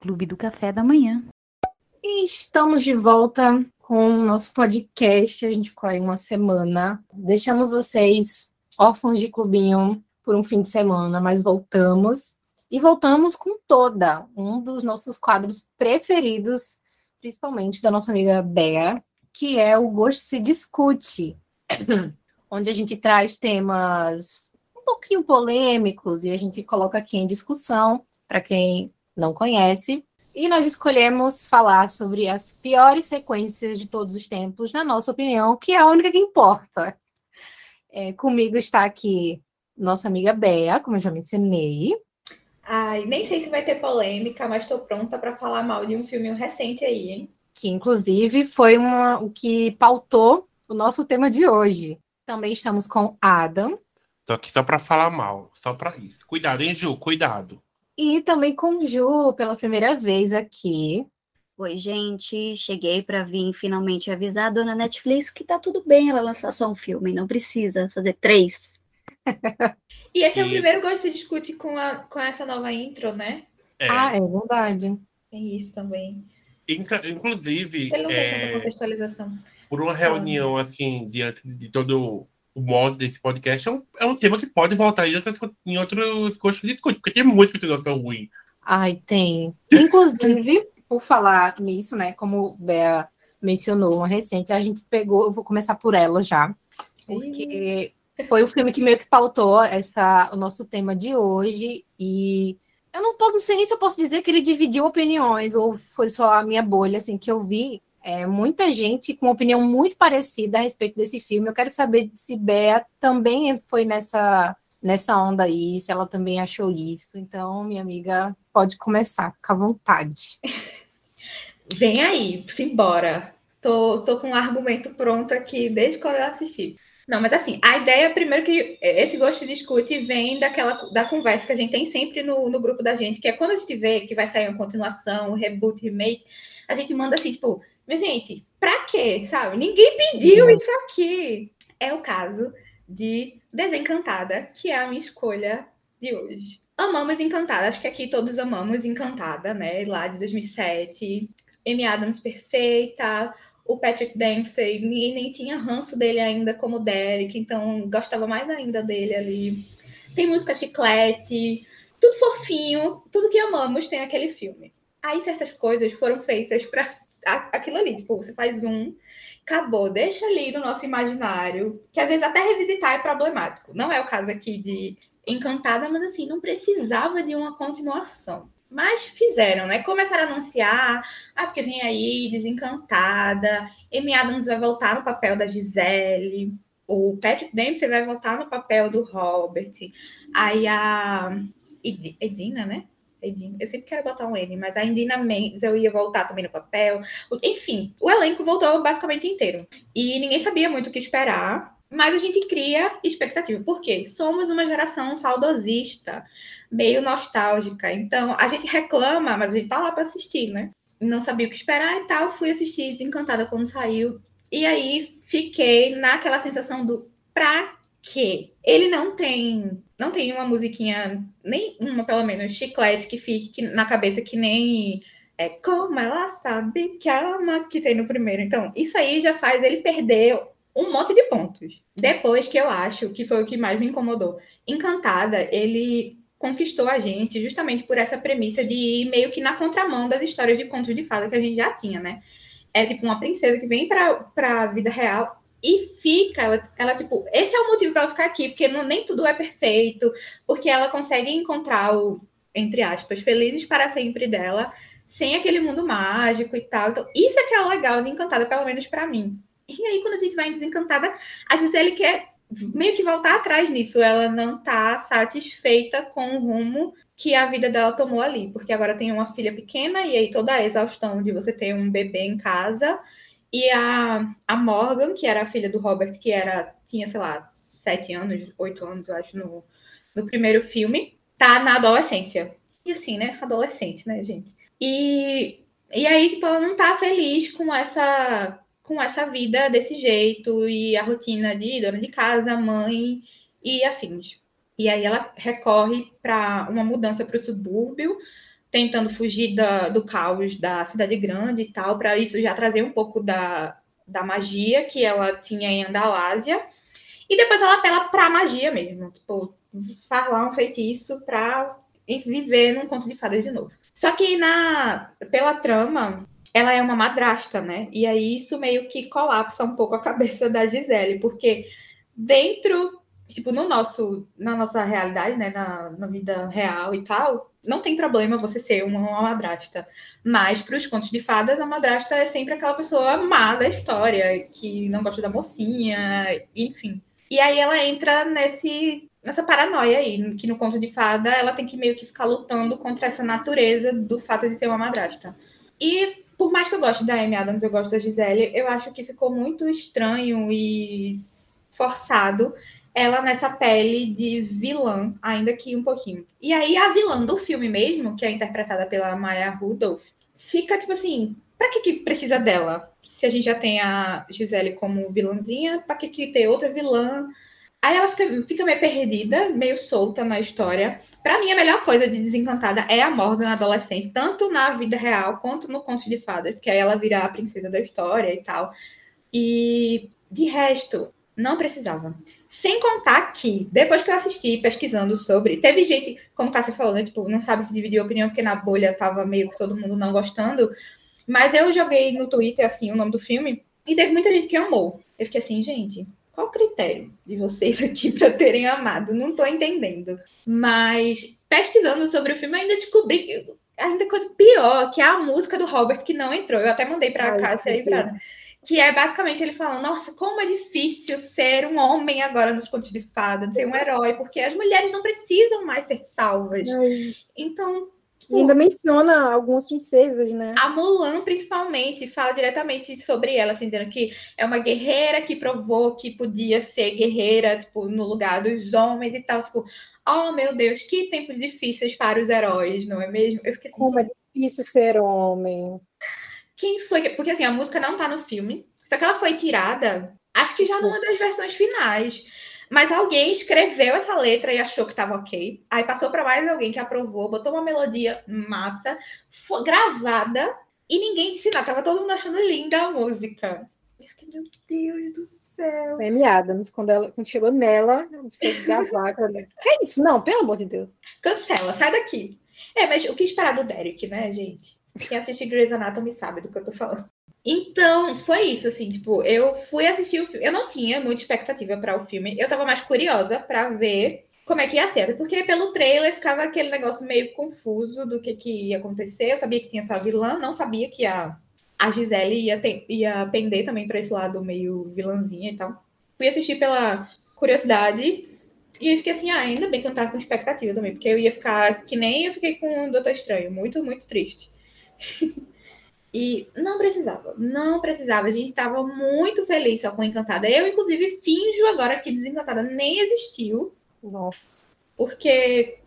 Clube do Café da Manhã. E estamos de volta com o nosso podcast. A gente ficou aí uma semana. Deixamos vocês órfãos de clubinho por um fim de semana, mas voltamos. E voltamos com toda, um dos nossos quadros preferidos, principalmente da nossa amiga Bea, que é o Gosto se Discute, onde a gente traz temas um pouquinho polêmicos e a gente coloca aqui em discussão, para quem não conhece. E nós escolhemos falar sobre as piores sequências de todos os tempos, na nossa opinião, que é a única que importa. É, comigo está aqui nossa amiga Bea, como eu já mencionei. Ai, nem sei se vai ter polêmica, mas estou pronta para falar mal de um filme recente aí, hein? Que inclusive foi uma, o que pautou o nosso tema de hoje. Também estamos com Adam. Tô aqui só para falar mal, só para isso. Cuidado, hein, Ju? Cuidado. E também com Ju, pela primeira vez aqui. Oi, gente. Cheguei para vir finalmente avisar a dona Netflix que tá tudo bem ela lançar só um filme, não precisa fazer três. e esse é o primeiro que se discute com, a, com essa nova intro, né? É. Ah, é verdade. Tem isso também. Inclusive, é, contextualização. por uma reunião assim, diante de todo o modo desse podcast, é um, é um tema que pode voltar em outros, em outros cursos de discute, porque tem muita continuação ruim. Ai, tem. Inclusive, por falar nisso, né, como o Bea mencionou, uma recente, a gente pegou, eu vou começar por ela já, porque foi o filme que meio que pautou essa, o nosso tema de hoje. E eu não, posso, não sei nem se eu posso dizer que ele dividiu opiniões, ou foi só a minha bolha, assim, que eu vi é, muita gente com opinião muito parecida a respeito desse filme. Eu quero saber se Bea também foi nessa, nessa onda aí, se ela também achou isso. Então, minha amiga, pode começar, fica à vontade. Vem aí, simbora. Tô, tô com um argumento pronto aqui desde quando eu assisti. Não, mas assim, a ideia, primeiro, que esse gosto de discute vem daquela da conversa que a gente tem sempre no, no grupo da gente, que é quando a gente vê que vai sair uma continuação, um reboot, remake, a gente manda assim, tipo, mas gente, pra quê? Sabe? Ninguém pediu isso aqui. É o caso de Desencantada, que é a minha escolha de hoje. Amamos Encantada, acho que aqui todos amamos Encantada, né? Lá de 2007. Amy Adams perfeita, o Patrick Dempsey, ninguém nem tinha ranço dele ainda como Derek, então gostava mais ainda dele ali. Tem música chiclete, tudo fofinho, tudo que amamos tem naquele filme. Aí certas coisas foram feitas para aquilo ali, tipo, você faz um, acabou, deixa ali no nosso imaginário, que às vezes até revisitar é problemático. Não é o caso aqui de Encantada, mas assim, não precisava de uma continuação. Mas fizeram, né? Começaram a anunciar, ah, porque vem aí, desencantada, Amy Adams vai voltar no papel da Gisele, o Patrick Dempsey vai voltar no papel do Robert, aí a Edina, né? Eu sempre quero botar um N, mas a Indina Menzel ia voltar também no papel. Enfim, o elenco voltou basicamente inteiro. E ninguém sabia muito o que esperar, mas a gente cria expectativa. Por quê? Somos uma geração saudosista meio nostálgica. Então, a gente reclama, mas a gente tá lá para assistir, né? Não sabia o que esperar e tal. Fui assistir Desencantada quando saiu. E aí fiquei naquela sensação do pra quê? Ele não tem, não tem uma musiquinha, nem uma pelo menos, chiclete que fique na cabeça que nem é como ela sabe que ama que tem no primeiro. Então, isso aí já faz ele perder um monte de pontos. Depois que eu acho que foi o que mais me incomodou. Encantada, ele conquistou a gente justamente por essa premissa de ir meio que na contramão das histórias de contos de fada que a gente já tinha, né? É tipo uma princesa que vem para a vida real e fica, ela, ela, tipo, esse é o motivo para ela ficar aqui, porque não, nem tudo é perfeito, porque ela consegue encontrar o, entre aspas, felizes para sempre dela, sem aquele mundo mágico e tal. Então, isso é que é legal de Encantada, pelo menos para mim. E aí, quando a gente vai em Desencantada, a Gisele quer meio que voltar atrás nisso. Ela não tá satisfeita com o rumo que a vida dela tomou ali, porque agora tem uma filha pequena e aí toda a exaustão de você ter um bebê em casa e a, a Morgan, que era a filha do Robert, que era tinha, sei lá, sete anos, oito anos, eu acho, no, no primeiro filme, tá na adolescência. E assim, né? Adolescente, né, gente? E, e aí, tipo, ela não tá feliz com essa com essa vida desse jeito e a rotina de dona de casa, mãe e afins. E aí ela recorre para uma mudança para o subúrbio, tentando fugir da, do caos da cidade grande e tal, para isso já trazer um pouco da, da magia que ela tinha em Andalásia. E depois ela apela para magia mesmo, tipo, falar um feitiço para viver num conto de fadas de novo. Só que na pela trama, ela é uma madrasta, né? E aí isso meio que colapsa um pouco a cabeça da Gisele, porque dentro, tipo, no nosso, na nossa realidade, né, na, na vida real e tal, não tem problema você ser uma, uma madrasta. Mas para os contos de fadas, a madrasta é sempre aquela pessoa má da história, que não gosta da mocinha, enfim. E aí ela entra nesse nessa paranoia aí, que no conto de fada ela tem que meio que ficar lutando contra essa natureza do fato de ser uma madrasta. E por mais que eu goste da Amy Adams, eu gosto da Gisele, eu acho que ficou muito estranho e forçado ela nessa pele de vilã, ainda que um pouquinho. E aí a vilã do filme mesmo, que é interpretada pela Maya Rudolph, fica tipo assim, pra que, que precisa dela? Se a gente já tem a Gisele como vilãzinha, pra que, que ter outra vilã? Aí ela fica, fica meio perdida, meio solta na história. Para mim, a melhor coisa de Desencantada é a Morgan adolescente, tanto na vida real quanto no conto de fadas, porque aí ela vira a princesa da história e tal. E de resto, não precisava. Sem contar que, depois que eu assisti pesquisando sobre, teve gente, como Cássia falou, né? Tipo, não sabe se dividir opinião, porque na bolha tava meio que todo mundo não gostando. Mas eu joguei no Twitter, assim, o nome do filme, e teve muita gente que amou. Eu fiquei assim, gente, qual o critério de vocês aqui para terem amado? Não estou entendendo. Mas pesquisando sobre o filme, ainda descobri que ainda coisa pior, que é a música do Robert que não entrou. Eu até mandei para a Cássia aí pra... que é basicamente ele falando: Nossa, como é difícil ser um homem agora nos contos de fada, ser um herói, porque as mulheres não precisam mais ser salvas. Ai. Então, ainda menciona algumas princesas, né? A Mulan, principalmente, fala diretamente sobre ela, assim, dizendo que é uma guerreira que provou que podia ser guerreira, tipo, no lugar dos homens e tal. Tipo, oh meu Deus, que tempos difíceis para os heróis, não é mesmo? Eu fiquei assim, Como é difícil ser homem. Quem foi? Porque assim, a música não tá no filme, só que ela foi tirada, acho que já numa das versões finais. Mas alguém escreveu essa letra e achou que estava ok. Aí passou para mais alguém que aprovou, botou uma melodia massa, foi gravada e ninguém disse nada. Tava todo mundo achando linda a música. Eu fiquei, meu Deus do céu. Amy Adams, quando, ela, quando chegou nela, fez gravar. que é isso? Não, pelo amor de Deus. Cancela, sai daqui. É, mas o que esperar do Derek, né, gente? Quem assiste Grey's Anatomy sabe do que eu tô falando. Então, foi isso, assim, tipo, eu fui assistir o filme. Eu não tinha muita expectativa para o filme. Eu tava mais curiosa para ver como é que ia ser. Porque pelo trailer ficava aquele negócio meio confuso do que, que ia acontecer. Eu sabia que tinha essa vilã, não sabia que a, a Gisele ia, ter, ia pender também para esse lado meio vilãzinha e tal. Fui assistir pela curiosidade. E eu fiquei assim, ah, ainda bem que eu não tava com expectativa também, porque eu ia ficar que nem eu fiquei com o Doutor Estranho, muito, muito triste. E não precisava, não precisava. A gente estava muito feliz só com Encantada. Eu, inclusive, finjo agora que Desencantada nem existiu. Nossa. Porque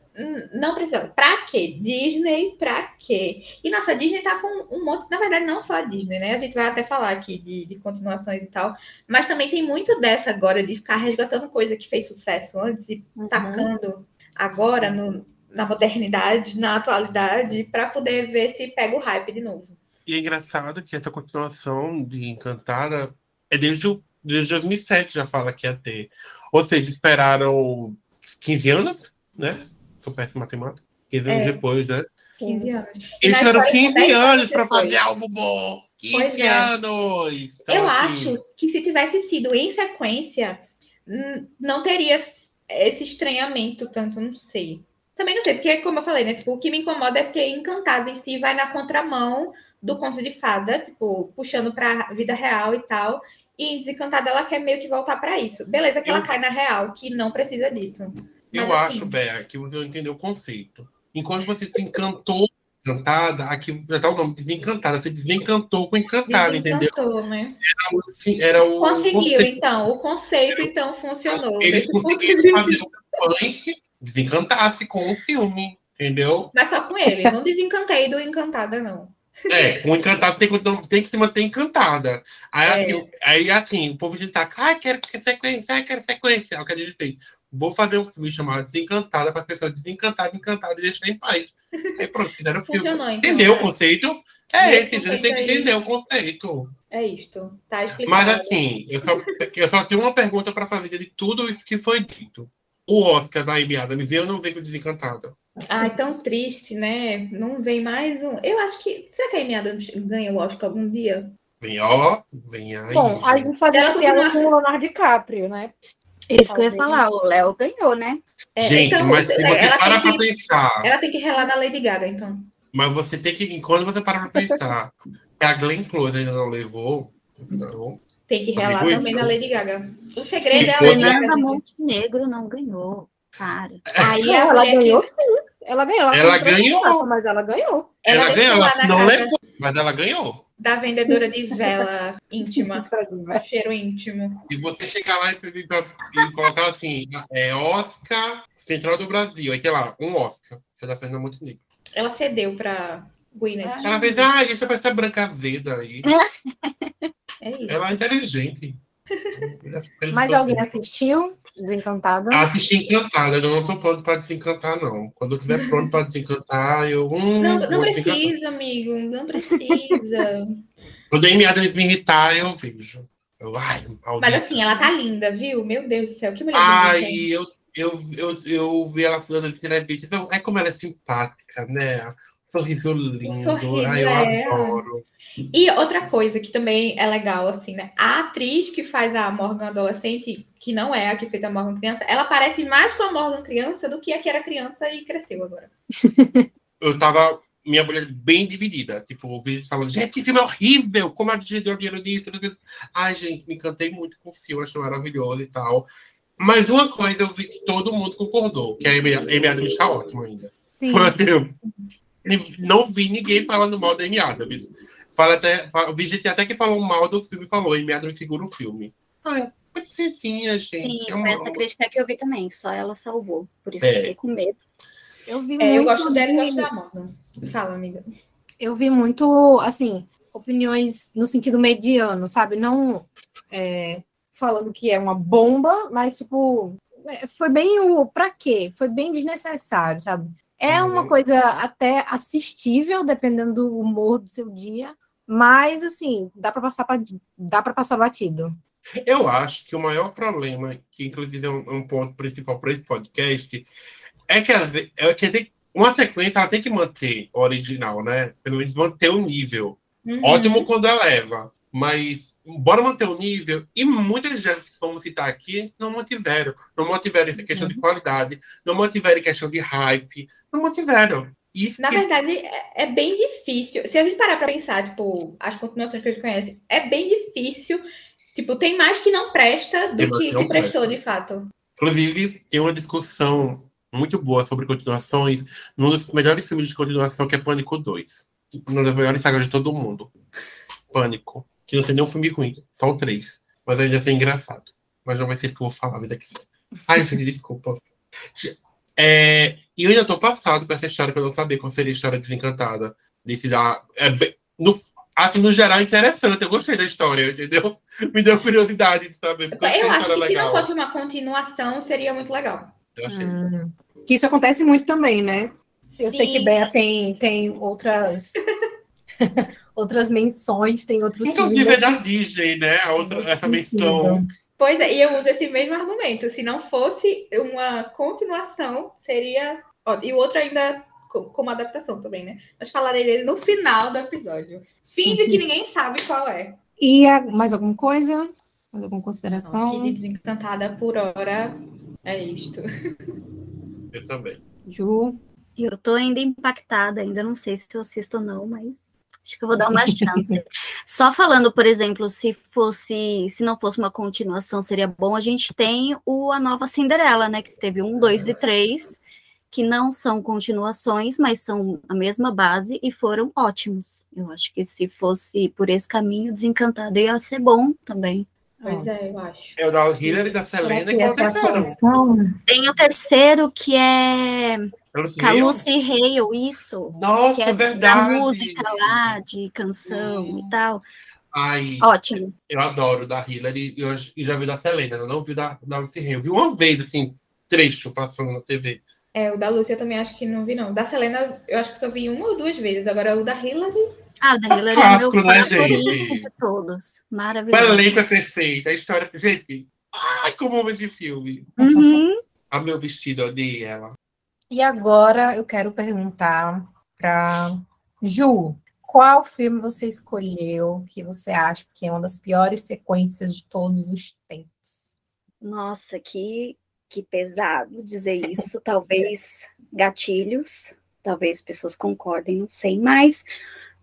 não precisava. Pra quê? Disney, pra quê? E nossa, a Disney tá com um monte. Na verdade, não só a Disney, né? A gente vai até falar aqui de, de continuações e tal. Mas também tem muito dessa agora de ficar resgatando coisa que fez sucesso antes e uhum. tacando agora no, na modernidade, na atualidade, para poder ver se pega o hype de novo. E é engraçado que essa continuação de Encantada é desde, o, desde 2007 já fala que ia ter. Ou seja, esperaram 15 anos, né? Sou péssimo matemática. 15 anos é. depois, né? 15 anos. Eles tiveram 15 anos para fazer algo bom. 15 é. anos! Então, Eu assim... acho que se tivesse sido em sequência, não teria esse estranhamento tanto, não sei. Também não sei, porque, como eu falei, né? Tipo, o que me incomoda é porque Encantada em si vai na contramão do conto de fada, tipo, puxando para a vida real e tal. E em Desencantada ela quer meio que voltar para isso. Beleza que eu... ela cai na real, que não precisa disso. Eu Mas, acho, assim... Bea, que você não entendeu o conceito. Enquanto você se encantou encantada, aqui já tá o nome, desencantada. Você desencantou com encantada, entendeu? Né? Era o, assim, era o Conseguiu, conceito. então. O conceito, então, funcionou. Eles conseguiram fazer o punk desencantasse com o filme, entendeu? Mas só com ele. Não desencantei do Encantada, não. É, o encantado tem, tem, que se manter encantada. Aí, é. assim, aí, assim, o povo diz, ah, quero sequência, quero sequência. É o que a gente fez. vou fazer um filme chamado Desencantada para as pessoas desencantadas, encantadas e deixar em paz. Aí pronto, fizeram o filme. Então. Entendeu o né? conceito? É Esse esse, gente tem que entender o conceito. É isto. Tá explicado. Mas assim, eu só, eu só tenho uma pergunta para fazer de tudo isso que foi dito. O Oscar da Amy Adams, eu não vejo Desencantada. Ai, tão triste, né? Não vem mais um. Eu acho que. Será que a Amy Adams ganha o Oscar algum dia? Vem, ó, vem aí. Bom, a gente faz Ela essa piada continua- com o Leonardo DiCaprio, né? Isso que eu ia falar, o Léo ganhou, né? É, Gente, então, mas se você ela, para pra que, pensar, ela tem que relar na Lady Gaga, então. mas você tem que, quando você para pra pensar que a Glenn Close ainda não levou, não. Tem que relar Amigo, também isso. na Lady Gaga. O segredo Se é a Lady Gaga. Fernanda gente. Montenegro não ganhou. Cara. Aí a ela que- ganhou sim. Ela ganhou. Ela foi ganhou. Mas ela ganhou. Ela, Ela ganhou, ela não levou, mas ela ganhou. da vendedora de vela íntima. cheiro íntimo. E você chegar lá e, e colocar assim, é Oscar Central do Brasil, aí tem lá, um Oscar, que é da Fernanda Montenegro. Ela cedeu pra Gwyneth. Ela fez, ah, deixa pra essa branca azeda aí. É isso. Ela é inteligente. Mas alguém assistiu? Desencantada? Assisti encantada, eu não tô pronto pra desencantar, não. Quando eu estiver pronto pra desencantar, eu. Hum, Não, não desencantar. precisa, amigo. Não precisa. Quando a Amy Adams me irritar, eu vejo. Eu, ai, Mas assim, ela tá linda, viu? Meu Deus do céu, que mulher Ai, eu, eu, eu, eu vi ela falando de entrevista. Então, é como ela é simpática, né? Sorriso lindo. sorriso, ai, eu é. adoro. E outra coisa que também é legal, assim, né? A atriz que faz a Morgan adolescente, que não é a que fez a Morgan criança, ela parece mais com a Morgan criança do que a que era criança e cresceu agora. Eu tava. Minha mulher bem dividida. Tipo, ouvi gente falando, gente, que filme horrível! Como a gente deu dinheiro disso? Ai, gente, me encantei muito com o filme, achei maravilhoso e tal. Mas uma coisa eu vi que todo mundo concordou, que a Amy Amy Adams está ótima ainda. Sim. Foi assim, eu não vi ninguém falando mal da Amy Adams. Fala até, fala, vi gente até que falou mal do filme e falou, Amy Adams segura o filme. Ai, princesinha, gente. Sim, é uma- essa crítica que eu vi também. Só ela salvou. Por isso É. eu fiquei com medo. Eu vi É, eu muito gosto dela e gosto da Morgan. Fala, amiga. Eu vi muito, assim, opiniões no sentido mediano, sabe? Não é, falando que é uma bomba, mas, tipo, é, foi bem o pra quê? Foi bem desnecessário, sabe? É uma Uhum. coisa até assistível, dependendo do humor do seu dia, mas, assim, dá para passar, pra- dá pra passar batido. Eu acho que o maior problema, que inclusive é um, um ponto principal para esse podcast, é que, é que uma sequência ela tem que manter original, né? Pelo menos manter o nível. Uhum. Ótimo quando eleva, mas bora manter o nível. E muitas vezes, que vamos citar aqui, não mantiveram. Não mantiveram essa questão de qualidade, não mantiveram questão de hype, não mantiveram. Isso Na que- verdade, é, é bem difícil. Se a gente parar pra pensar, tipo, as continuações que a gente conhece, é bem difícil. Tipo, tem mais que não presta do que, que que prestou, presta. de fato. Inclusive, tem uma discussão muito boa sobre continuações num dos melhores filmes de continuação, que é Pânico 2. Uma das melhores sagas de todo mundo. Pânico. Que não tem nenhum filme ruim, só o 3. Mas ainda assim é engraçado. Mas não vai ser o que eu vou falar, vida que. Ai, gente, desculpa. É, e eu ainda tô passado com essa história, que eu não sabia qual seria a história desencantada. Desse da. É, no, assim, no geral, é interessante. Eu gostei da história, entendeu? Me deu curiosidade de saber. Eu a acho que se não legal. fosse uma continuação, seria muito legal. Eu achei. Hum. Que isso acontece muito também, né? Eu sei que Sim. Bea tem, tem outras outras menções, tem outros Inclusive filmes. é da Disney, né? A outra, essa menção. Pois é, e eu uso esse mesmo argumento. Se não fosse uma continuação, seria. ó, e o outro ainda co- como adaptação também, né? Mas falarei dele no final do episódio. Finge que ninguém sabe qual é. E a- mais alguma coisa? Mais alguma Acho consideração? que de desencantada por hora é isto. Eu também. Ju? E eu tô ainda impactada, ainda não sei se eu assisto ou não, mas acho que eu vou dar uma chance. Só falando, por exemplo, se fosse, se não fosse uma continuação, seria bom. A gente tem o A Nova Cinderela, né? Que teve um, dois e três, que não são continuações, mas são a mesma base e foram ótimos. Eu acho que se fosse por esse caminho, desencantado ia ser bom também. Pois é, eu acho. É o da Hillary, da Selena e que essa é a qual? Tem o terceiro que é com a Lucy Hale, isso. Que Nossa, é da verdade. música lá, de canção Hum. e tal. Ai, Ótimo. eu adoro o da Hillary e eu já vi da Selena, eu não vi da, da Lucy Hale. Eu vi uma vez, assim, trecho passando na TV. É, o da Lúcia eu também acho que não vi, não. Da Selena, eu acho que só vi uma ou duas vezes. Agora, o da Hillary. Ah, o da Hillary É é meu clássico, né, favorito gente? de todos. O Maravilhoso. elenco é perfeito, a história. Gente, ai, como amo esse filme. Uhum. A meu vestido, eu odeio ela. E agora eu quero perguntar para Ju, qual filme você escolheu que você acha que é uma das piores sequências de todos os tempos? Nossa, que, que pesado dizer isso. Talvez gatilhos, talvez pessoas concordem, não sei. Mas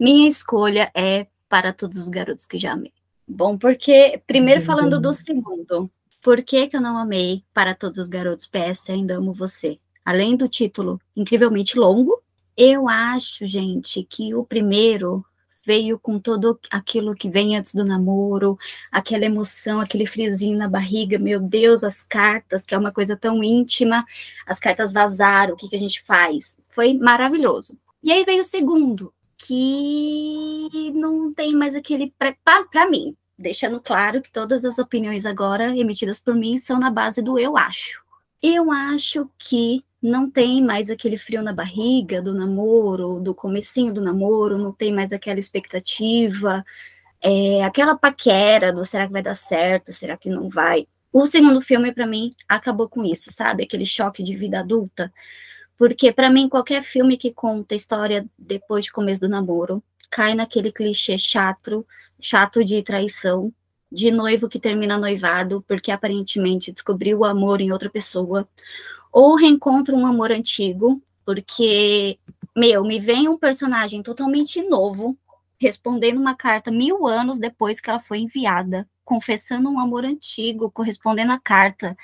minha escolha é para todos os garotos que já amei. Bom, porque, primeiro falando do segundo, por que, que eu não amei para todos os garotos PS Ainda Amo Você? Além do título incrivelmente longo, eu acho, gente, que o primeiro veio com todo aquilo que vem antes do namoro, aquela emoção, aquele friozinho na barriga, meu Deus, as cartas, que é uma coisa tão íntima, as cartas vazaram, o que, que a gente faz? Foi maravilhoso. E aí veio o segundo, que não tem mais aquele. Para mim, deixando claro que todas as opiniões agora emitidas por mim são na base do eu acho. Eu acho que não tem mais aquele frio na barriga do namoro, do comecinho do namoro, não tem mais aquela expectativa, é, aquela paquera do será que vai dar certo, será que não vai. O segundo filme, para mim, acabou com isso, sabe? Aquele choque de vida adulta. Porque, para mim, qualquer filme que conta história depois de começo do namoro cai naquele clichê chato, chato de traição, de noivo que termina noivado porque aparentemente descobriu o amor em outra pessoa, ou reencontra um amor antigo, porque, meu, me vem um personagem totalmente novo, respondendo uma carta mil anos depois que ela foi enviada, confessando um amor antigo, correspondendo à carta.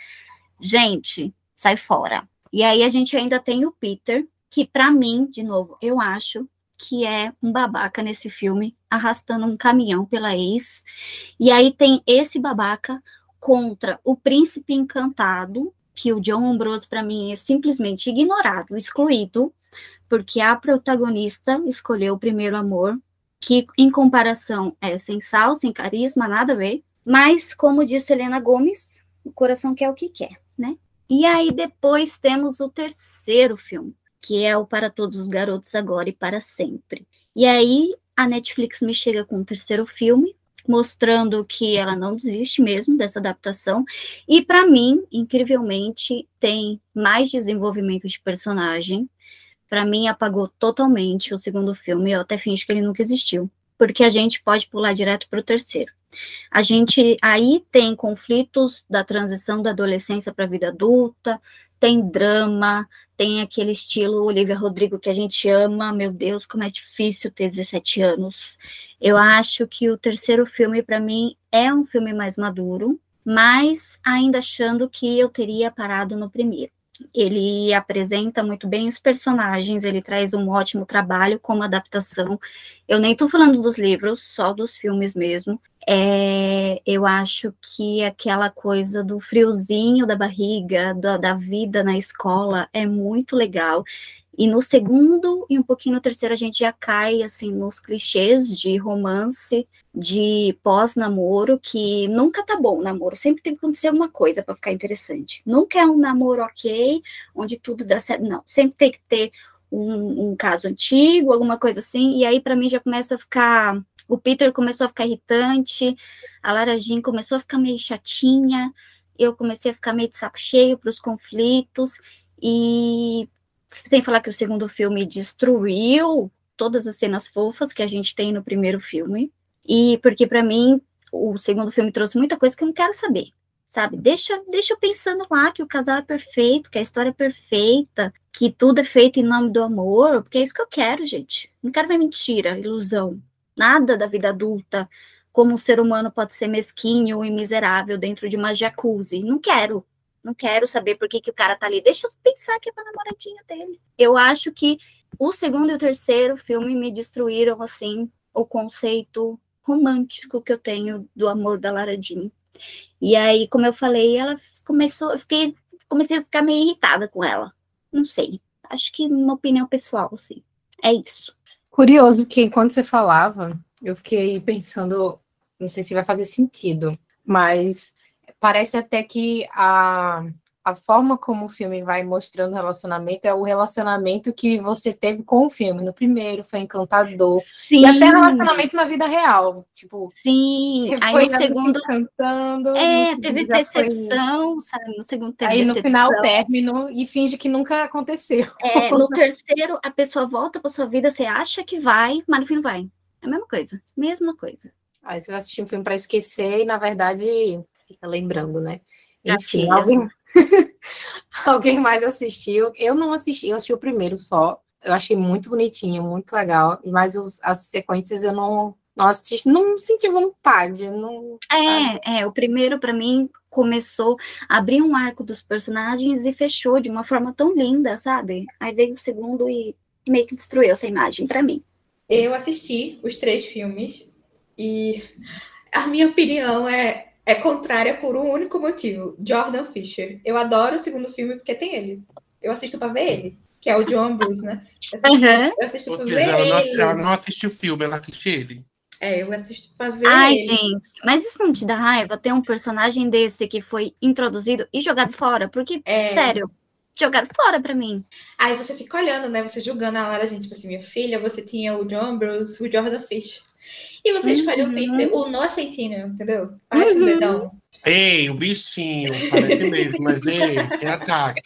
Gente, sai fora. E aí a gente ainda tem o Peter, que para mim, de novo, eu acho que é um babaca nesse filme, arrastando um caminhão pela ex. E aí tem esse babaca contra o príncipe encantado, que o John Ambrose para mim é simplesmente ignorado, excluído, porque a protagonista escolheu o primeiro amor, que em comparação é sem sal, sem carisma, nada a ver. Mas, como disse Helena Gomes, o coração quer o que quer, né? E aí depois temos o terceiro filme, que é o Para Todos os Garotos Agora e Para Sempre. E aí a Netflix me chega com o terceiro filme, mostrando que ela não desiste mesmo dessa adaptação. E para mim, incrivelmente, tem mais desenvolvimento de personagem. Para mim, apagou totalmente o segundo filme. Eu até finjo que ele nunca existiu, porque a gente pode pular direto para o terceiro. A gente aí tem conflitos da transição da adolescência para a vida adulta, tem drama, tem aquele estilo Olivia Rodrigo que a gente ama. Meu Deus, como é difícil ter 17 anos. Eu acho que o terceiro filme, para mim, é um filme mais maduro, mas ainda achando que eu teria parado no primeiro. Ele apresenta muito bem os personagens, ele traz um ótimo trabalho como adaptação. Eu nem estou falando dos livros, só dos filmes mesmo. É, eu acho que aquela coisa do friozinho da barriga, da, da vida na escola, é muito legal. E no segundo e um pouquinho no terceiro a gente já cai assim nos clichês de romance, de pós-namoro, que nunca tá bom o namoro, sempre tem que acontecer alguma coisa para ficar interessante. Nunca é um namoro ok, onde tudo dá certo, não. Sempre tem que ter um, um caso antigo, alguma coisa assim, e aí para mim já começa a ficar. O Peter começou a ficar irritante, a Lara Jean começou a ficar meio chatinha, eu comecei a ficar meio de saco cheio para os conflitos, e sem falar que o segundo filme destruiu todas as cenas fofas que a gente tem no primeiro filme. E porque para mim o segundo filme trouxe muita coisa que eu não quero saber, sabe? Deixa, deixa eu pensando lá que o casal é perfeito, que a história é perfeita, que tudo é feito em nome do amor, porque é isso que eu quero, gente. Não quero ver mentira, ilusão, nada da vida adulta, como um ser humano pode ser mesquinho e miserável dentro de uma jacuzzi. Não quero. Não quero saber por que, que o cara tá ali. Deixa eu pensar que é pra namoradinha dele. Eu acho que o segundo e o terceiro filme me destruíram, assim, o conceito romântico que eu tenho do amor da Lara Jean. E aí, como eu falei, ela começou, eu fiquei, comecei a ficar meio irritada com ela. Não sei. Acho que uma opinião pessoal, assim. É isso. Curioso que enquanto você falava, eu fiquei pensando, não sei se vai fazer sentido, mas parece até que a, a forma como o filme vai mostrando o relacionamento é o relacionamento que você teve com o filme. No primeiro foi encantador. Sim. E até relacionamento na vida real. Tipo, Sim. Aí foi no segundo. cantando. É, teve decepção, sabe? No segundo teve Aí no decepção. final término e finge que nunca aconteceu. É, no terceiro, a pessoa volta pra sua vida, você acha que vai, mas no fim não vai. É a mesma coisa. Mesma coisa. Aí você vai assistir um filme para esquecer e, na verdade, fica lembrando, né? Enfim, Gatilhos. alguém... alguém mais assistiu? Eu não assisti, eu assisti o primeiro só. Eu achei muito bonitinho, muito legal. Mas os- as sequências eu não, não assisti, não senti vontade. Não? É, é, o primeiro pra mim começou, abriu um arco dos personagens e fechou de uma forma tão linda, sabe? Aí veio o segundo e meio que destruiu essa imagem pra mim. Eu assisti os três filmes e a minha opinião é, é contrária por um único motivo: Jordan Fisher. Eu adoro o segundo filme porque tem ele. Eu assisto pra ver ele, que é o John Bruce, né? Eu assisto, Uhum. eu assisto pra seja, ver ela não, ele. ela não assiste o filme, ela assiste ele. É, eu assisto pra ver Ai, ele. gente, mas isso não te dá raiva ter um personagem desse que foi introduzido e jogado fora? Porque, É. sério, jogaram fora pra mim. Aí você fica olhando, né? Você julgando a Lara, gente, tipo assim, minha filha, você tinha o John Bruce, o Jordan Fisher. E você escolhe o Uhum. Peter, o Centineo, entendeu? Parece um Uhum. dedão. Ei, o bichinho, parece mesmo, mas ei, tem ataque.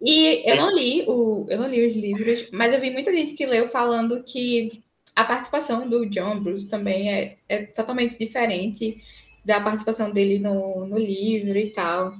E eu não li o, eu não li os livros, mas eu vi muita gente que leu falando que a participação do John Bruce também é, é totalmente diferente da participação dele no, no livro e tal.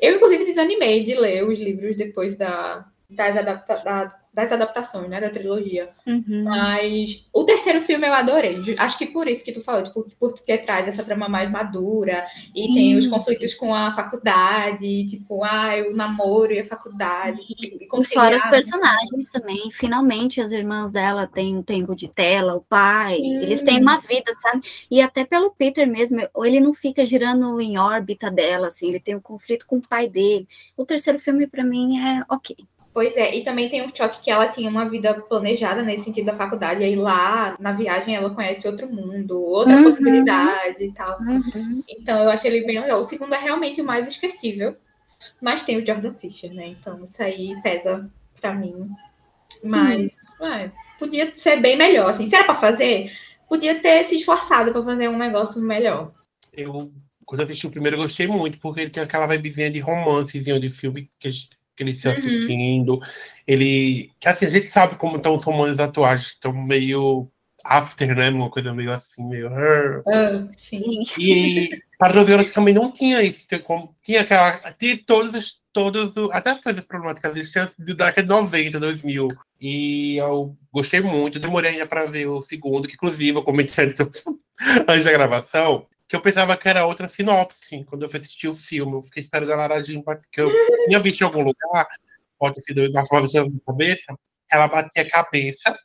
Eu, inclusive, desanimei de ler os livros depois da, das, adapta, da- das adaptações, né, da trilogia. Uhum. Mas o terceiro filme eu adorei. Acho que por isso que tu falou, tipo, porque traz essa trama mais madura e tem os Sim, conflitos com a faculdade, tipo, ah, o namoro e a faculdade. E, E fora os né? personagens também. Finalmente as irmãs dela têm um tempo de tela, o pai. Sim. Eles têm uma vida, sabe? E até pelo Peter mesmo, ele não fica girando em órbita dela, assim. Ele tem um conflito com o pai dele. O terceiro filme, pra mim, é ok. Pois é, e também tem o choque que ela tinha uma vida planejada nesse sentido da faculdade, e aí lá na viagem ela conhece outro mundo, outra Uhum. possibilidade e tal. Então eu achei ele bem legal. O segundo é realmente o mais esquecível, mas tem o Jordan Fisher, né? Então isso aí pesa pra mim. Mas ué, podia ser bem melhor. Assim, se era pra fazer, podia ter se esforçado pra fazer um negócio melhor. Eu, quando assisti o primeiro, eu gostei muito, porque ele tem aquela vibezinha de romancezinho de filme que, a gente- que eles estão Uhum. assistindo. Ele. Que assim, a gente sabe como estão os romances atuais, estão meio after, né? Uma coisa meio assim, meio. Ah, sim. E para 12 horas também não tinha isso. Tinha, aquela. Tinha todos, os- todos, até as coisas problemáticas eles tinham de década de 90, 2000. E eu gostei muito. Demorei ainda para ver o segundo, que inclusive eu comentei antes da gravação, que eu pensava que era outra sinopse quando eu fui assistir o filme. Eu fiquei esperando a Lara Jean bater, que eu tinha visto em algum lugar, pode sido na forma de cabeça, ela batia a cabeça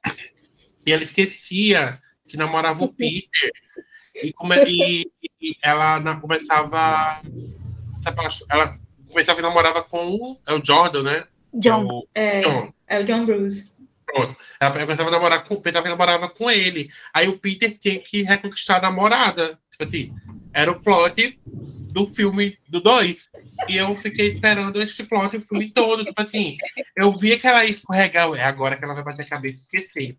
e ela esquecia que namorava o Peter. E, come, e, e ela na- começava. Ela começava e namorava com o, é o Jordan, né? John. É o É, John. é o John Bruce. Pronto. Ela começava a namorar com, pensava que namorava com ele. Aí o Peter tinha que reconquistar a namorada. Tipo assim, era o plot do filme do 2. E eu fiquei esperando esse plot o filme todo. Tipo assim, eu via que ela ia escorregar. É agora que ela vai bater a cabeça e esquecer.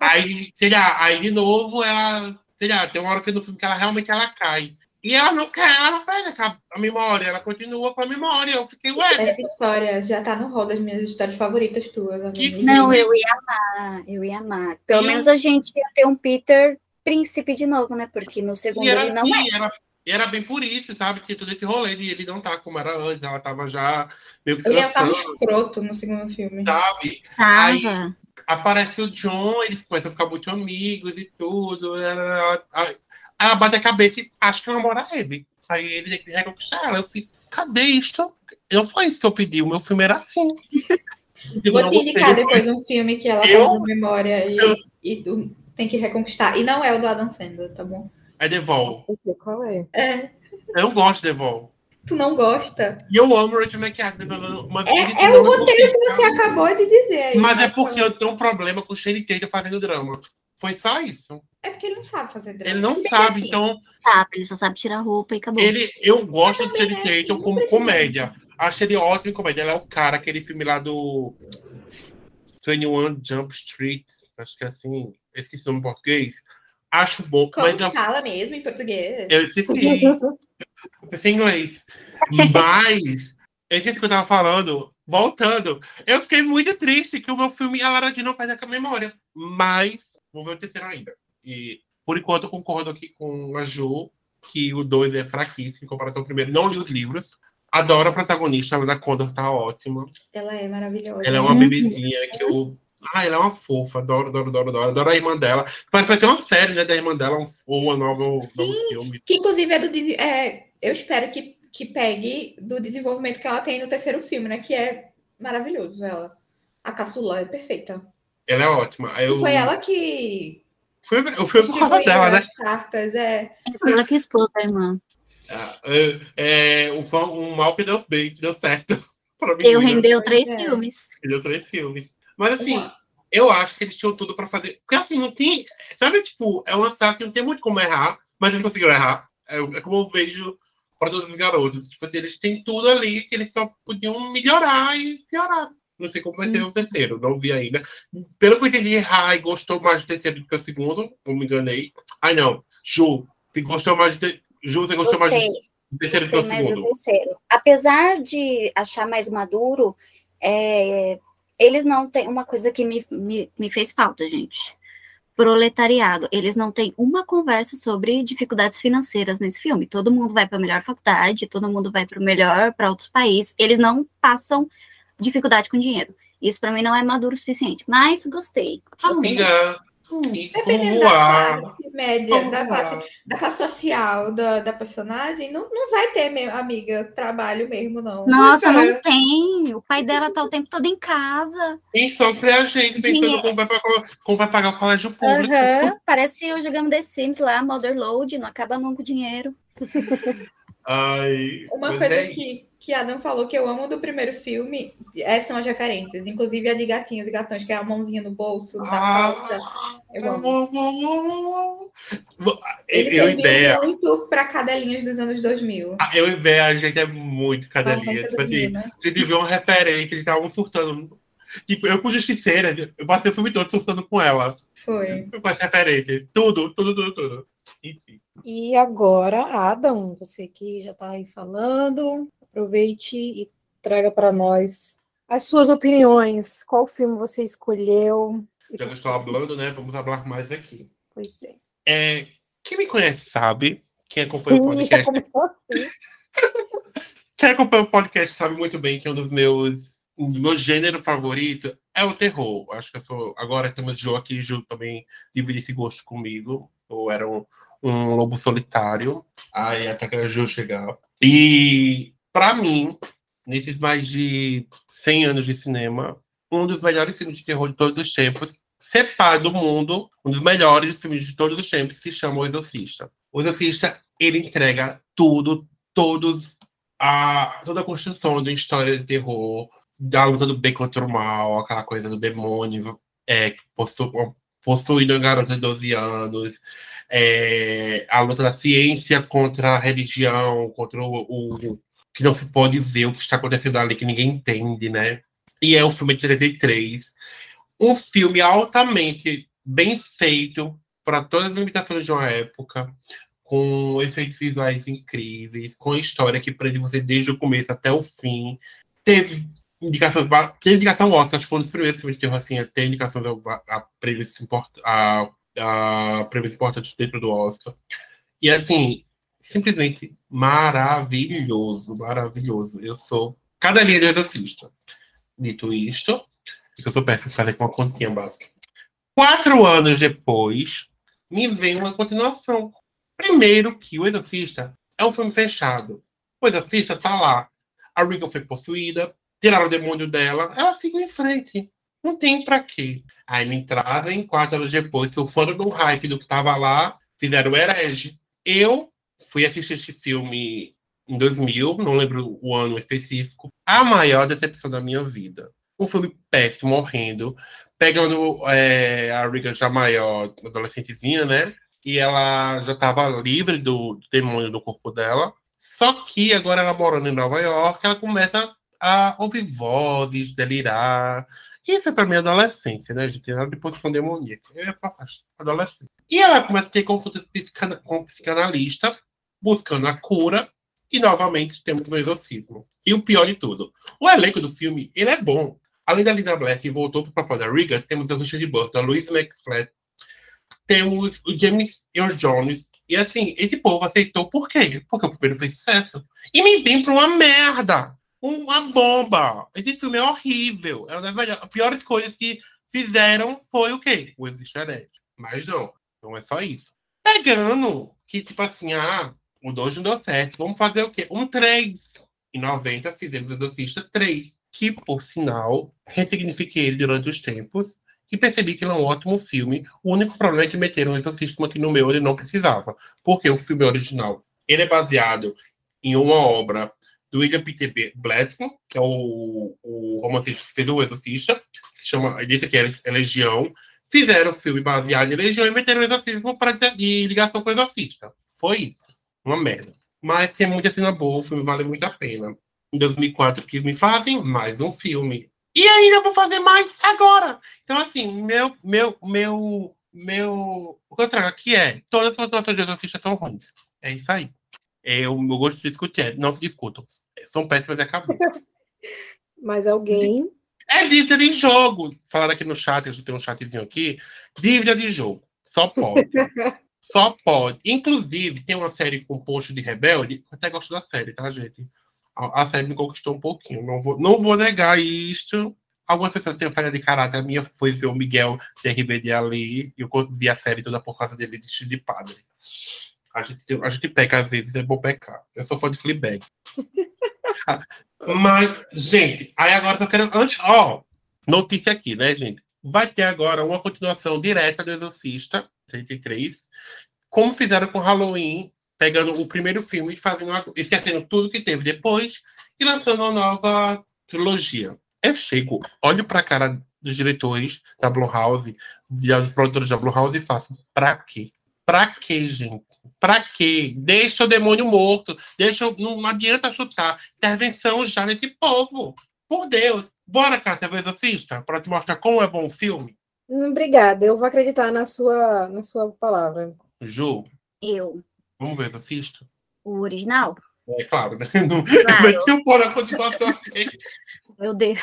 Aí, sei lá, aí de novo ela. Sei lá, tem uma hora que no filme que ela realmente ela cai. E ela não quer, ela não perde a, a memória, ela continua com a memória. Eu fiquei, ué, Essa história já tá no rol das minhas histórias favoritas tuas, amiga. Que Não, eu ia amar, eu ia amar. Pelo E menos eu- a gente ia ter um Peter príncipe de novo, né? Porque no segundo E era, ele não é. e era, era bem por isso, sabe? Tinha todo esse rolê de ele não tá como era antes, ela tava já meio que Ele já tava escroto no segundo filme. sabe? Tava. Aparece o John, eles começam a ficar muito amigos e tudo. Ela, ela, ela bate a cabeça e acha que namora ele. Aí ele tem que reconquistar ela. Eu fiz, cadê isto? Não foi isso que eu pedi, o meu filme era assim. Eu Vou te indicar depois um filme que ela Eu- faz na memória e, eu- e tu tem que reconquistar. E não é o do Adam Sandler, tá bom? É Devol. Qual é. É, Eu não gosto de Devol. tu não gosta? E eu amo o Rachel McAdams. Mas ele É, é o roteiro que você acabou de dizer aí. Mas é porque eu tenho um problema com o Shane Tatum fazendo drama. Foi só isso. É porque ele não sabe fazer drama. Ele não bem que, sabe, assim, então Sabe, ele só sabe tirar roupa e acabou. ele, eu gosto Channing né, Tatum assim, como comédia. Acho ele ótimo em comédia. Ele é o cara, aquele filme lá do 21 Jump Street, acho que é assim, esqueci o nome em português. Acho bom, Como mas eu, fala mesmo em português? eu esqueci. Eu pensei em inglês. Mas, eu esqueci que eu tava falando. Voltando, eu fiquei muito triste que o meu filme A Lara de não perde a memória. Mas, vou ver o terceiro ainda. E, por enquanto, eu concordo aqui com a Ju, que o 2 é fraquíssimo em comparação ao primeiro. Não li os livros. Adoro a protagonista, a Ana Condor tá ótima. Ela é maravilhosa. Ela é uma bebezinha que eu. Ah, ela é uma fofa, adoro, adoro, adoro, adoro. Adoro a irmã dela. Parece que vai ter uma série né, da irmã dela, um, ou uma nova, um novo filme. Que inclusive é do. É, eu espero que, que pegue do desenvolvimento que ela tem no terceiro filme, né? Que é maravilhoso. Ela. A caçula é perfeita. Ela é ótima. Eu, Foi ela que. Foi, eu fui por causa dela, né? as cartas, é. Foi ela que expôs a irmã. Ah, É, é, um, um mal que deu bem, que deu certo. Eu rendeu três é. filmes. Deu três filmes. Mas assim, eu acho que eles tinham tudo pra fazer. Porque assim, não tem. Sabe, tipo, é uma saga que não tem muito como errar, mas eles conseguiram errar. É, é como eu vejo para todos os garotos. Tipo assim, eles têm tudo ali que eles só podiam melhorar e piorar. Não sei como vai ser o terceiro, não vi ainda. Pelo que eu entendi, Rai gostou mais do terceiro do que o segundo, não me enganei. Ai, não. Ju, você gostou mais do. te- Ju, você gostou mais Gostei. do terceiro do que o mais do segundo? Apesar de achar mais maduro, é, eles não têm uma coisa que me, me, me fez falta, gente. Proletariado. Eles não têm uma conversa sobre dificuldades financeiras nesse filme. Todo mundo vai para a melhor faculdade, todo mundo vai para o melhor, para outros países. Eles não passam dificuldade com dinheiro. Isso para mim não é maduro o suficiente. Mas gostei. Gostei. Amiga, amiga, Dependendo da classe média, da classe, da classe social da, da personagem, não, não vai ter, meu, amiga, trabalho mesmo, não. Nossa, é. não tem. O pai dela tá o tempo todo em casa. Quem sofre é a gente, pensando Dinheiro. como vai, pagar, como vai pagar o colégio público. Aham, Parece eu jogando The Sims lá, Motherload, não acaba nunca o dinheiro. Ai, Uma coisa é que, que a Adam falou que eu amo do primeiro filme é, são as referências, inclusive a de gatinhos e gatões, que é a mãozinha no bolso da calça. Ah, Eu amo. Ele Eu e Bea, muito para cadelinhas dos anos 2000. eu e Bea, a gente é muito cadelinha. Tipo assim, 2000, né? a gente viu uma referência, eles estavam surtando. Tipo, eu com Justiceira, eu passei o filme todo surtando com ela. Foi. Com essa referência. Tudo, tudo, tudo, tudo. Enfim. E agora, Adam, você que já está aí falando, aproveite e traga para nós as suas opiniões. Qual filme você escolheu? Já que estou falando, né? Vamos falar mais aqui. Pois é. É, quem me conhece sabe, quem acompanha o Sim, já podcast assim. Quem acompanha o podcast sabe muito bem que um dos meus, um do meu gênero favorito é o terror. Acho que eu sou. Agora temos Ju aqui, Ju também divide esse gosto comigo. Eu era um, um lobo solitário. Aí até que a Ju chegar. E, pra mim, nesses mais de 100 anos de cinema, um dos melhores filmes de terror de todos os tempos, separa do mundo, um dos melhores filmes de todos os tempos, se chama O Exorcista. O Exorcista, ele entrega tudo, todos a, toda a construção da história de terror, da luta do bem contra o mal, aquela coisa do demônio é, possu, possuindo uma garota de 12 anos, é, a luta da ciência contra a religião, contra o, o que não se pode ver o que está acontecendo ali, que ninguém entende, né? E é um filme de 73. Um filme altamente bem feito para todas as limitações de uma época, com efeitos visuais incríveis, com história que prende você desde o começo até o fim. Teve indicações, teve indicação Oscar, foi um dos primeiros filmes de terror assim, a ter indicações a, a, prêmios a, a prêmios importantes dentro do Oscar. E assim, simplesmente maravilhoso, maravilhoso. Eu sou cada linha de exorcista. Dito isto, que eu sou péssimo em fazer com uma continha básica. Quatro anos depois, me vem uma continuação. Primeiro que o Exorcista é um filme fechado. O Exorcista tá lá. A Regan foi possuída, tiraram o demônio dela, ela siga em frente. Não tem pra quê. Aí me trazem, quatro anos depois, surfando no hype do que tava lá, fizeram o Herege. Eu fui assistir esse filme em 2000, não lembro o ano específico. A maior decepção da minha vida. Um filme péssimo, horrendo. pegando é, a Regan já maior, adolescentezinha, né? E ela já estava livre do demônio do corpo dela. Só que agora ela morando em Nova York, ela começa a ouvir vozes, delirar. Isso é para minha adolescência, né, gente? Ela de posição demoníaca. Eu ia passar adolescente. E ela começa a ter consultas com psicanalista, buscando a cura. E novamente temos o exorcismo. E o pior de tudo, o elenco do filme ele é bom. Além da Linda Black, que voltou para o papel da Riga, temos o Richard Burton, Louise McFlat, temos o James Earl Jones. E assim, esse povo aceitou por quê? Porque o primeiro fez sucesso. E me vem para uma merda! Uma bomba! Esse filme é horrível. É uma das melhores, piores coisas que fizeram foi o quê? O Easter Mas não, não é só isso. Pegando que, tipo assim, ah, o 2 não deu certo, vamos fazer o quê? Um 3. Em 90 fizemos Exorcista 3 que, por sinal, ressignifiquei ele durante os tempos e percebi que ele é um ótimo filme. O único problema é que meteram um exorcismo aqui no meu, ele não precisava. Porque o filme original, ele é baseado em uma obra do William Peter Bledson, que é o, o romancista que fez o Exorcista, que se chama, disse que é Legião. Fizeram o filme baseado em Legião e meteram o exorcismo para de ligação com o exorcista. Foi isso. Uma merda. Mas tem muita cena boa, o filme vale muito a pena em 2004 que me fazem mais um filme. E ainda vou fazer mais agora. Então, assim, meu, meu, meu, meu. O que eu trago aqui é: todas as atuações de exorcistas são ruins. É isso aí. O meu gosto de discutir. É, não se discutam. São péssimas e acabou. Mas alguém. É dívida de jogo. Falaram aqui no chat, a gente tem um chatzinho aqui. Dívida de jogo. Só pode. Só pode. Inclusive, tem uma série com post de rebelde. Eu até gosto da série, tá, gente? a, série me conquistou um pouquinho. Não vou, não vou negar isto. Algumas pessoas têm falha de caráter. A minha foi ver o Miguel de RBD ali. E eu vi a série toda por causa dele de de padre. A gente, a gente peca às vezes, é bom pecar. Eu sou fã de Fleabag. Mas, gente, aí agora eu quero. Antes, ó, notícia aqui, né, gente? Vai ter agora uma continuação direta do Exorcista 33. Como fizeram com Halloween pegando o primeiro filme e fazendo esquecendo tudo que teve depois e lançando uma nova trilogia. Eu chego, olho para a cara dos diretores da Blumhouse, dos produtores da Blumhouse e faço, pra quê? Pra quê, gente? Pra quê? Deixa o demônio morto, deixa, não adianta chutar. Intervenção já nesse povo. Por Deus. Bora, Cássia, ver assista, para te mostrar como é bom o filme. Obrigada, eu vou acreditar na sua, na sua palavra. Ju. Eu. Vamos ver, assisto. O original? É claro, né? Não, claro. não tinha pôr a continuação aqui. Meu Deus.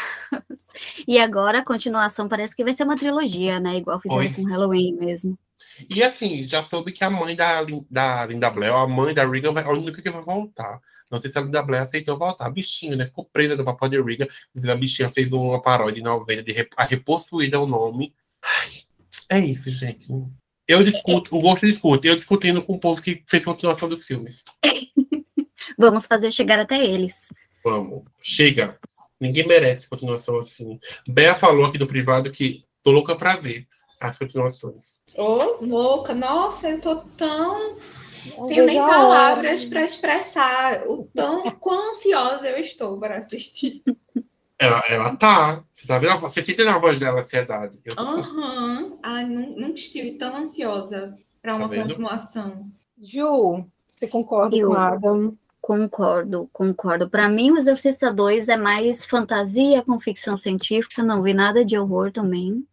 E agora a continuação parece que vai ser uma trilogia, né? Igual fizeram pois. com Halloween mesmo. E assim, já soube que a mãe da, da Linda Blair, a mãe da Regan, vai, a única que vai voltar. Não sei se a Linda Blair aceitou voltar. A bichinha, né? Ficou presa no papel de Regan. A bichinha fez uma paródia de novela de A Repossuída é o nome. Ai, é isso, gente. Eu discuto, o gosto discute, eu discutindo com o povo que fez continuação dos filmes. Vamos fazer chegar até eles. Vamos, chega. Ninguém merece continuação assim. Bea falou aqui no privado que tô louca pra ver as continuações. Ô, oh, louca, nossa, eu tô tão. Não tenho nem palavras para expressar o tão quão ansiosa eu estou para assistir. Ela, ela tá. Você tá vendo? Você sente na voz dela a ansiedade. Aham. Uhum. Ai, nunca estive tão ansiosa para tá uma tá continuação. Ju, você concorda Eu... com Adam? Concordo, concordo. Para mim, o Exorcista 2 é mais fantasia com ficção científica, não vi nada de horror também.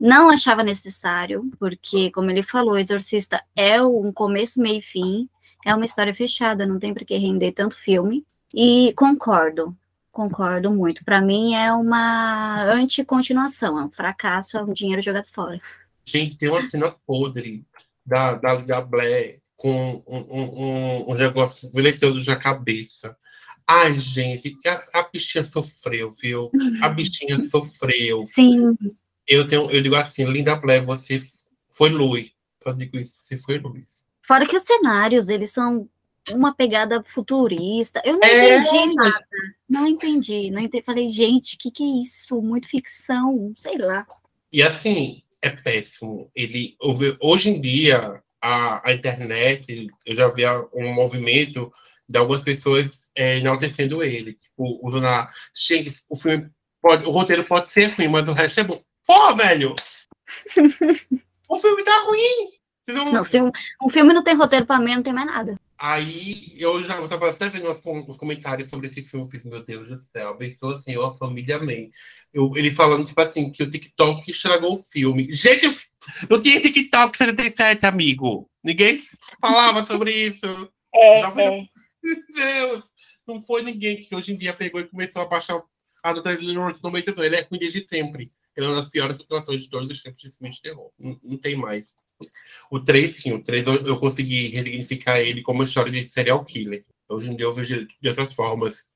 Não achava necessário, porque, como ele falou, Exorcista é um começo, meio e fim, é uma história fechada, não tem para que render tanto filme. E concordo, Concordo muito. Para mim é uma anticontinuação, é um fracasso, é um dinheiro jogado fora. Gente, tem uma cena podre da, da, da Blair com um, um, um, um negócio vileteando na cabeça. Ai, gente, a, a, bichinha sofreu, viu? A bichinha sofreu. Sim. Eu, tenho, eu digo assim, Linda Blair, você foi luz. Só digo isso, você foi luz. Fora que os cenários, eles são uma pegada futurista. Eu não é... entendi nada. Não entendi. Não entendi. Falei, gente, o que, que é isso? Muito ficção, sei lá. E assim, é péssimo. Ele, hoje em dia, a, a internet, eu já vi um movimento de algumas pessoas é, enaltecendo ele. Tipo, usando a. O filme pode, o roteiro pode ser ruim, mas o resto é bom. Porra, velho! o filme tá ruim! Não, não se um, um, filme não tem roteiro pra mim, não tem mais nada. Aí eu já eu tava até vendo os comentários sobre esse filme, eu fiz, meu Deus do céu, abençoa assim, eu, a família amei. Eu, ele falando, tipo assim, que o TikTok estragou o filme. Gente, não tinha TikTok 77, amigo. Ninguém falava sobre isso. É, já foi... é. Meu Deus! Não foi ninguém que hoje em dia pegou e começou a baixar a nota de no meio Ele é ruim desde sempre. Ele é uma das piores situações de todos os tempos de filme de terror. Não, não tem mais. O 3, sim, o 3 eu, eu consegui ressignificar ele como uma história de serial killer. Hoje em dia eu vejo de outras formas.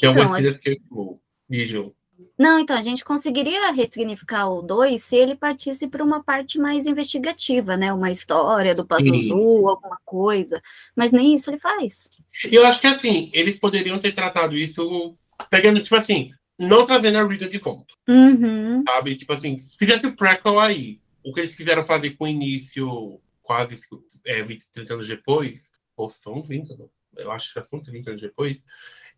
Tem algumas então, coisas que eu. Não, então a gente conseguiria ressignificar o 2 se ele partisse para uma parte mais investigativa, né? Uma história do Pazuzu, alguma coisa. Mas nem isso ele faz. Eu acho que assim, eles poderiam ter tratado isso pegando, tipo assim, não trazendo a Rita de volta. Uhum. Sabe? Tipo assim, se fizesse o prequel aí, o que eles quiseram fazer com o início quase é, 20, 30 anos depois, ou são 30, não? eu acho que já são 30 anos depois,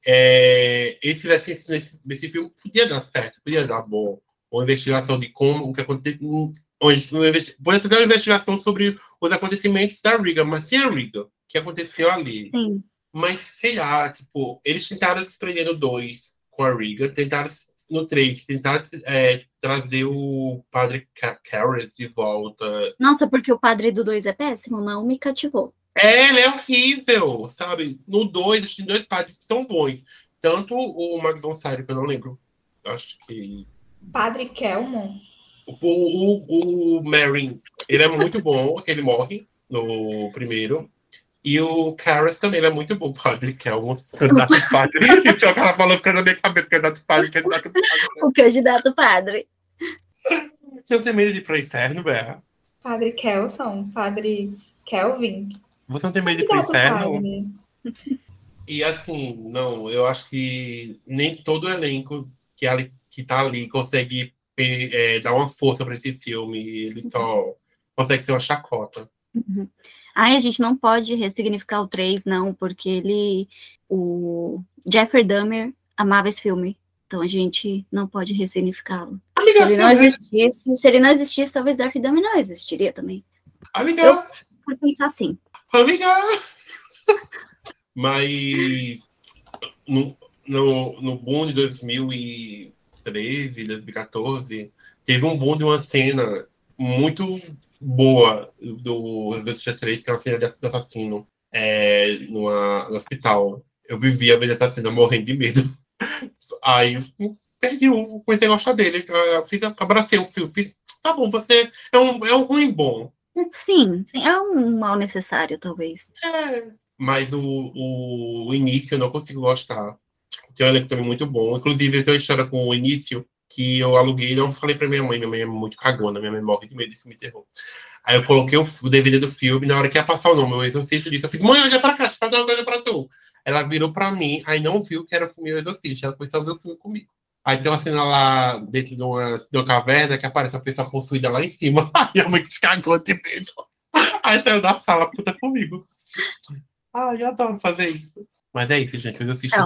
é, eles fizessem nesse, nesse filme, podia dar certo, podia dar bom. Uma investigação de como, o que aconteceu. Podia ter uma investigação sobre os acontecimentos da Riga, mas sem a Riga, o que aconteceu ali. Sim. Mas, sei lá, tipo, eles tentaram se prender no 2 com a Riga, tentaram no 3, tentaram é, trazer o padre Karras de volta. Nossa, porque o padre do 2 é péssimo, não me cativou. É, ele é horrível, sabe? No 2, tem dois padres que são bons. Tanto o Max von Sydow, que eu não lembro, acho que... Padre Kelmon? O, o, o Marin, ele é muito bom, ele morre no primeiro. E o Karras também, ele é muito bom, padre Kelmon, candidato padre. e o que ela falou ficando na minha cabeça, candidato padre, candidato padre. O candidato padre. Você não tem medo de ir pro inferno, Berra? Padre Kelson, padre Kelvin. Você não tem medo de ir pro inferno? E assim, não, eu acho que nem todo elenco que, ali, que tá ali consegue é, dar uma força para esse filme. Ele só consegue ser uma chacota. Uhum. Ai, a gente não pode ressignificar o 3, não, porque ele. O Jeffrey Dahmer amava esse filme. Então a gente não pode ressignificá-lo. Se ele não existisse, se ele não existisse, talvez Darth Dahmer não existiria também. Amiga. Eu, por pensar assim. Amiga! Mas no, no, no boom de 2013, 2014, teve um boom de uma cena muito boa do Resident 3, que é uma cena de assassino é, numa, no hospital. Eu vivia vendo essa cena morrendo de medo. Aí eu perdi o, comecei a gostar dele. Eu fiz, abracei o filme, fiz, tá bom, você é um, é um ruim bom. Sim, sim, é um mal necessário, talvez. É, mas o, o, início eu não consigo gostar. Tem um elenco também muito bom. Inclusive, eu tenho uma história com o início que eu aluguei e não falei pra minha mãe. Minha mãe é muito cagona, minha mãe morre de medo de filme terror. Aí eu coloquei o, o DVD do filme, na hora que ia passar o nome, o exorcista disse, eu fiz, mãe, olha pra cá, deixa eu dar uma coisa pra tu. Ela virou pra mim, aí não viu que era o filme O Exorcista, ela começou a ver o filme comigo. Aí tem uma cena lá dentro de uma, de uma caverna que aparece a pessoa possuída lá em cima. Aí a mãe se cagou de medo. Aí saiu da sala, puta comigo. Ah, eu adoro fazer isso. Mas é isso, gente. Eu assisto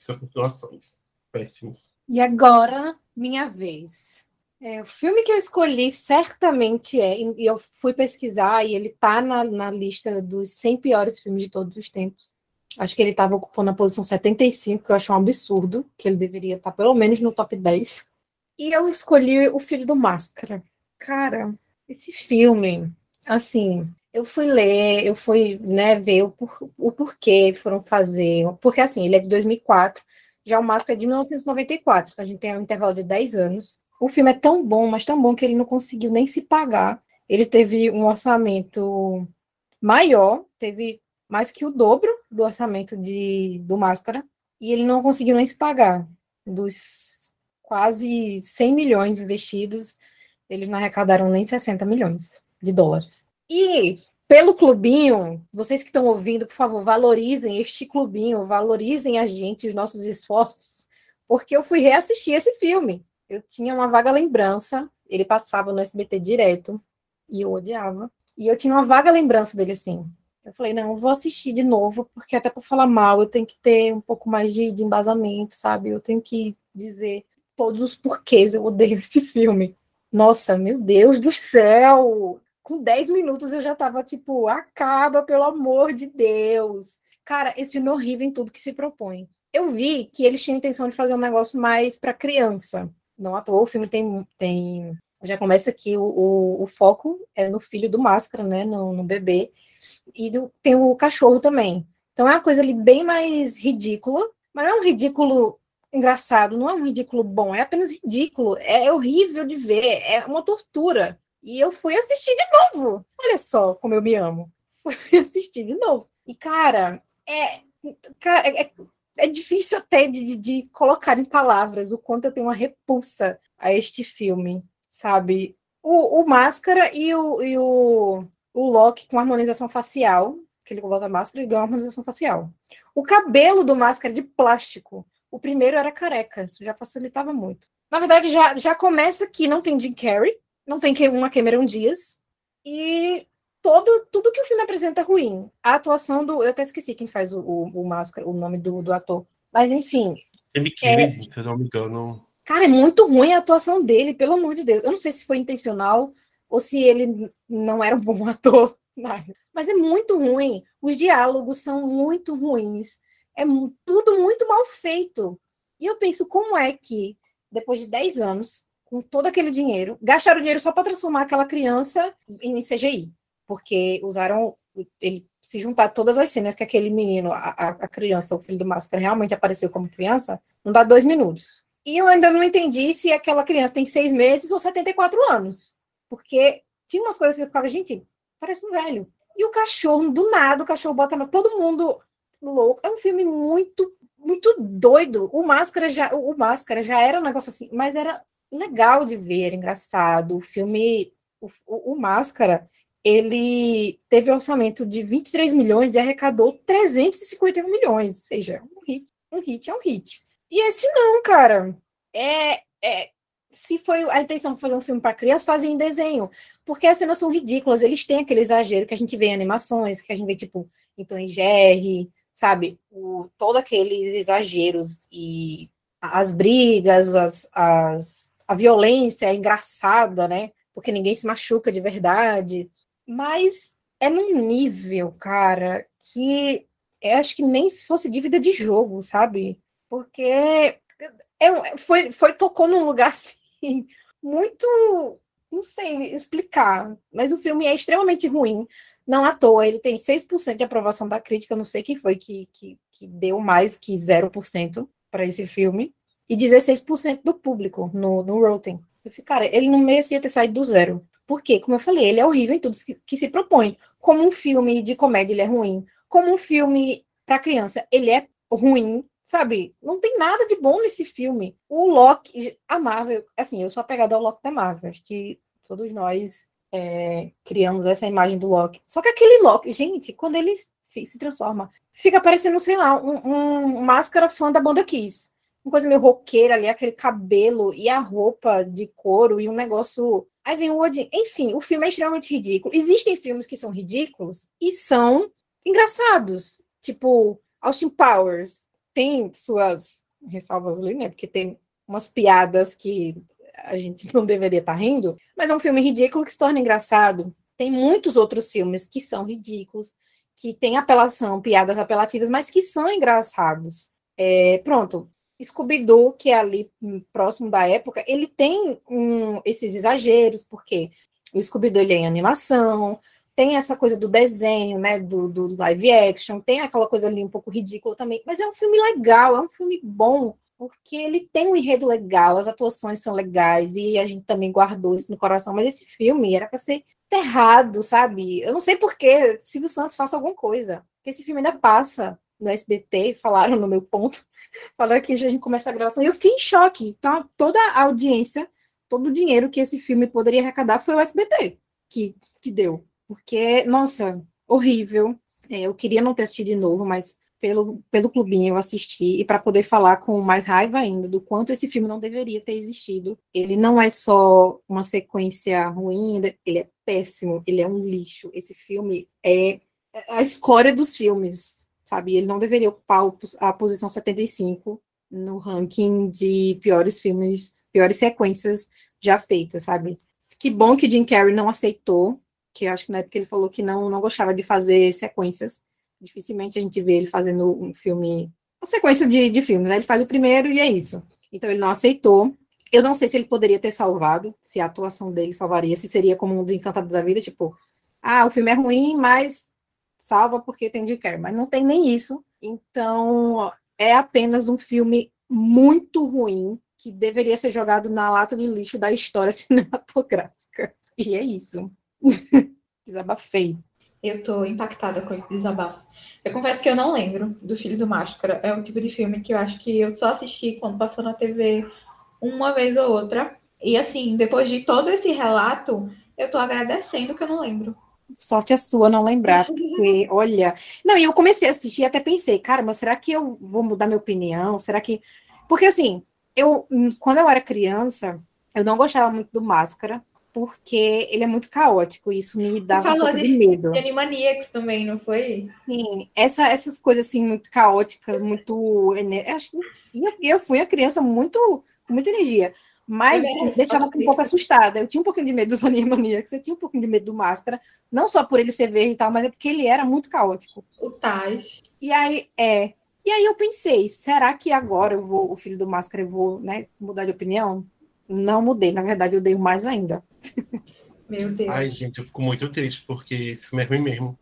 essas situações. Péssimos. E agora, minha vez. É, o filme que eu escolhi certamente é, e eu fui pesquisar, e ele tá na, na lista dos 100 piores filmes de todos os tempos. Acho que ele estava ocupando a posição 75, que eu acho um absurdo, que ele deveria estar tá pelo menos no top 10. E eu escolhi O Filho do Máscara. Cara, esse filme, assim, eu fui ler, eu fui né, ver o, por, o porquê foram fazer. Porque, assim, ele é de 2004, já o Máscara é de 1994, então a gente tem um intervalo de 10 anos. O filme é tão bom, mas tão bom que ele não conseguiu nem se pagar. Ele teve um orçamento maior, teve mais que o dobro do orçamento de, do Máscara, e ele não conseguiu nem se pagar. Dos quase 100 milhões investidos, eles não arrecadaram nem 60 milhões de dólares. E pelo clubinho, vocês que estão ouvindo, por favor, valorizem este clubinho, valorizem a gente, os nossos esforços, porque eu fui reassistir esse filme. Eu tinha uma vaga lembrança, ele passava no SBT direto, e eu odiava. E eu tinha uma vaga lembrança dele assim. Eu falei, não, eu vou assistir de novo, porque até para falar mal eu tenho que ter um pouco mais de, de, embasamento, sabe? Eu tenho que dizer todos os porquês eu odeio esse filme. Nossa, meu Deus do céu! Com 10 minutos eu já tava tipo, acaba, pelo amor de Deus. Cara, esse filme é horrível em tudo que se propõe. Eu vi que eles tinham intenção de fazer um negócio mais para criança. Não à toa, o filme tem, tem já começa aqui o, o, o, foco é no filho do Máscara, né, no, no bebê, e do, tem o cachorro também. Então é uma coisa ali bem mais ridícula, mas não é um ridículo engraçado, não é um ridículo bom, é apenas ridículo, é horrível de ver, é uma tortura. E eu fui assistir de novo. Olha só como eu me amo. Fui assistir de novo. E, cara, é, cara, é, é difícil até de, de colocar em palavras o quanto eu tenho uma repulsa a este filme sabe? O, o Máscara e o, e o, o Loki com harmonização facial, que ele bota máscara e ganha uma harmonização facial. O cabelo do Máscara é de plástico. O primeiro era careca, isso já facilitava muito. Na verdade, já, já começa que não tem Jim Carrey, não tem uma Cameron Diaz, e todo, tudo que o filme apresenta é ruim. A atuação do. Eu até esqueci quem faz o, o, o Máscara, o nome do, do ator. Mas, enfim. Ele é, se não me engano. Cara, é muito ruim a atuação dele, pelo amor de Deus. Eu não sei se foi intencional ou se ele não era um bom ator, mas é muito ruim. Os diálogos são muito ruins. É tudo muito mal feito. E eu penso, como é que, depois de 10 anos, com todo aquele dinheiro, gastaram dinheiro só para transformar aquela criança em CGI? Porque usaram ele se juntar todas as cenas que aquele menino, a, a criança, o filho do Máscara, realmente apareceu como criança, não dá dois minutos. E eu ainda não entendi se aquela criança tem seis meses ou 74 anos. Porque tinha umas coisas que eu ficava, gente, parece um velho. E o cachorro, do nada, o cachorro bota todo mundo louco. É um filme muito, muito doido. O Máscara já, o Máscara já era um negócio assim, mas era legal de ver, engraçado. O filme, o, o, Máscara, ele teve um orçamento de 23 milhões e arrecadou 351 milhões. Ou seja, um hit, um hit é um hit. E esse não, cara. É, é, se foi a intenção de fazer um filme para criança, fazem em desenho. Porque as cenas são ridículas, eles têm aquele exagero que a gente vê em animações, que a gente vê, tipo, em e Jerry, sabe? O, todos aqueles exageros e as brigas, as, as, a violência é engraçada, né? Porque ninguém se machuca de verdade. Mas é num nível, cara, que eu acho que nem se fosse dívida de jogo, sabe? porque é, foi, foi tocou num lugar assim, muito, não sei explicar, mas o filme é extremamente ruim, não à toa, ele tem 6% de aprovação da crítica, não sei quem foi que, que, que deu mais que 0% para esse filme, e 16% do público no, no Rotten. Eu falei, cara, ele não merecia ter saído do zero. Porque, como eu falei, ele é horrível em tudo que, que se propõe. Como um filme de comédia, ele é ruim. Como um filme para criança, ele é ruim sabe? Não tem nada de bom nesse filme. O Loki, a Marvel, assim, eu sou apegada ao Loki da Marvel, acho que todos nós é, criamos essa imagem do Loki. Só que aquele Loki, gente, quando ele se transforma, fica parecendo, sei lá, um, um máscara fã da banda Kiss. Uma coisa meio roqueira ali, aquele cabelo e a roupa de couro e um negócio. Aí vem o Odin. Enfim, o filme é extremamente ridículo. Existem filmes que são ridículos e são engraçados. Tipo, Austin Powers tem suas ressalvas ali, né? Porque tem umas piadas que a gente não deveria estar tá rindo, mas é um filme ridículo que se torna engraçado. Tem muitos outros filmes que são ridículos, que têm apelação, piadas apelativas, mas que são engraçados. É, pronto, Scooby-Doo, que é ali próximo da época, ele tem um, esses exageros, porque o Scooby-Doo é em animação, tem essa coisa do desenho, né, do, do, live action, tem aquela coisa ali um pouco ridícula também, mas é um filme legal, é um filme bom, porque ele tem um enredo legal, as atuações são legais, e a gente também guardou isso no coração, mas esse filme era para ser enterrado, sabe? Eu não sei por que Silvio Santos faça alguma coisa, porque esse filme ainda passa no SBT, falaram no meu ponto, falaram que a gente começa a gravação, e eu fiquei em choque, tá? Toda a audiência, todo o dinheiro que esse filme poderia arrecadar foi o SBT que, que deu. Porque, nossa, horrível. É, eu queria não ter assistido de novo, mas pelo, pelo clubinho eu assisti, e para poder falar com mais raiva ainda do quanto esse filme não deveria ter existido. Ele não é só uma sequência ruim, ele é péssimo, ele é um lixo. Esse filme é a escória dos filmes, sabe? Ele não deveria ocupar a posição 75 no ranking de piores filmes, piores sequências já feita, sabe? Que bom que Jim Carrey não aceitou, que acho que na época ele falou que não, não gostava de fazer sequências. Dificilmente a gente vê ele fazendo um filme, uma sequência de, de filmes, né? Ele faz o primeiro e é isso. Então ele não aceitou. Eu não sei se ele poderia ter salvado, se a atuação dele salvaria, se seria como um desencantado da vida, tipo, ah, o filme é ruim, mas salva porque tem Jim Carrey, mas não tem nem isso. Então, é apenas um filme muito ruim que deveria ser jogado na lata de lixo da história cinematográfica. E é isso. Desabafei. Eu tô impactada com esse desabafo. Eu confesso que eu não lembro do Filho do Máscara. É um tipo de filme que eu acho que eu só assisti quando passou na TV uma vez ou outra. E assim, depois de todo esse relato, eu tô agradecendo que eu não lembro. Sorte a sua não lembrar, porque, olha. Não, e eu comecei a assistir e até pensei, cara, mas será que eu vou mudar minha opinião? Será que. Porque, assim, eu, quando eu era criança, eu não gostava muito do Máscara, porque ele é muito caótico, e isso me dava um pouco de, de medo. De Animaniacs também, não foi? Sim, essa, essas coisas assim, muito caóticas, muito. Eu acho que eu fui uma criança muito com muita energia. Mas deixava um pouco assustada. Eu tinha um pouquinho de medo dos Animaniacs, eu tinha um pouquinho de medo do Máscara, não só por ele ser verde e tal, mas é porque ele era muito caótico. O Taj. E aí, é. E aí eu pensei, será que agora eu vou, o filho do Máscara, eu vou né, mudar de opinião? Não mudei, na verdade, eu dei mais ainda. Meu Deus. Ai, gente, eu fico muito triste, porque esse filme é ruim mesmo.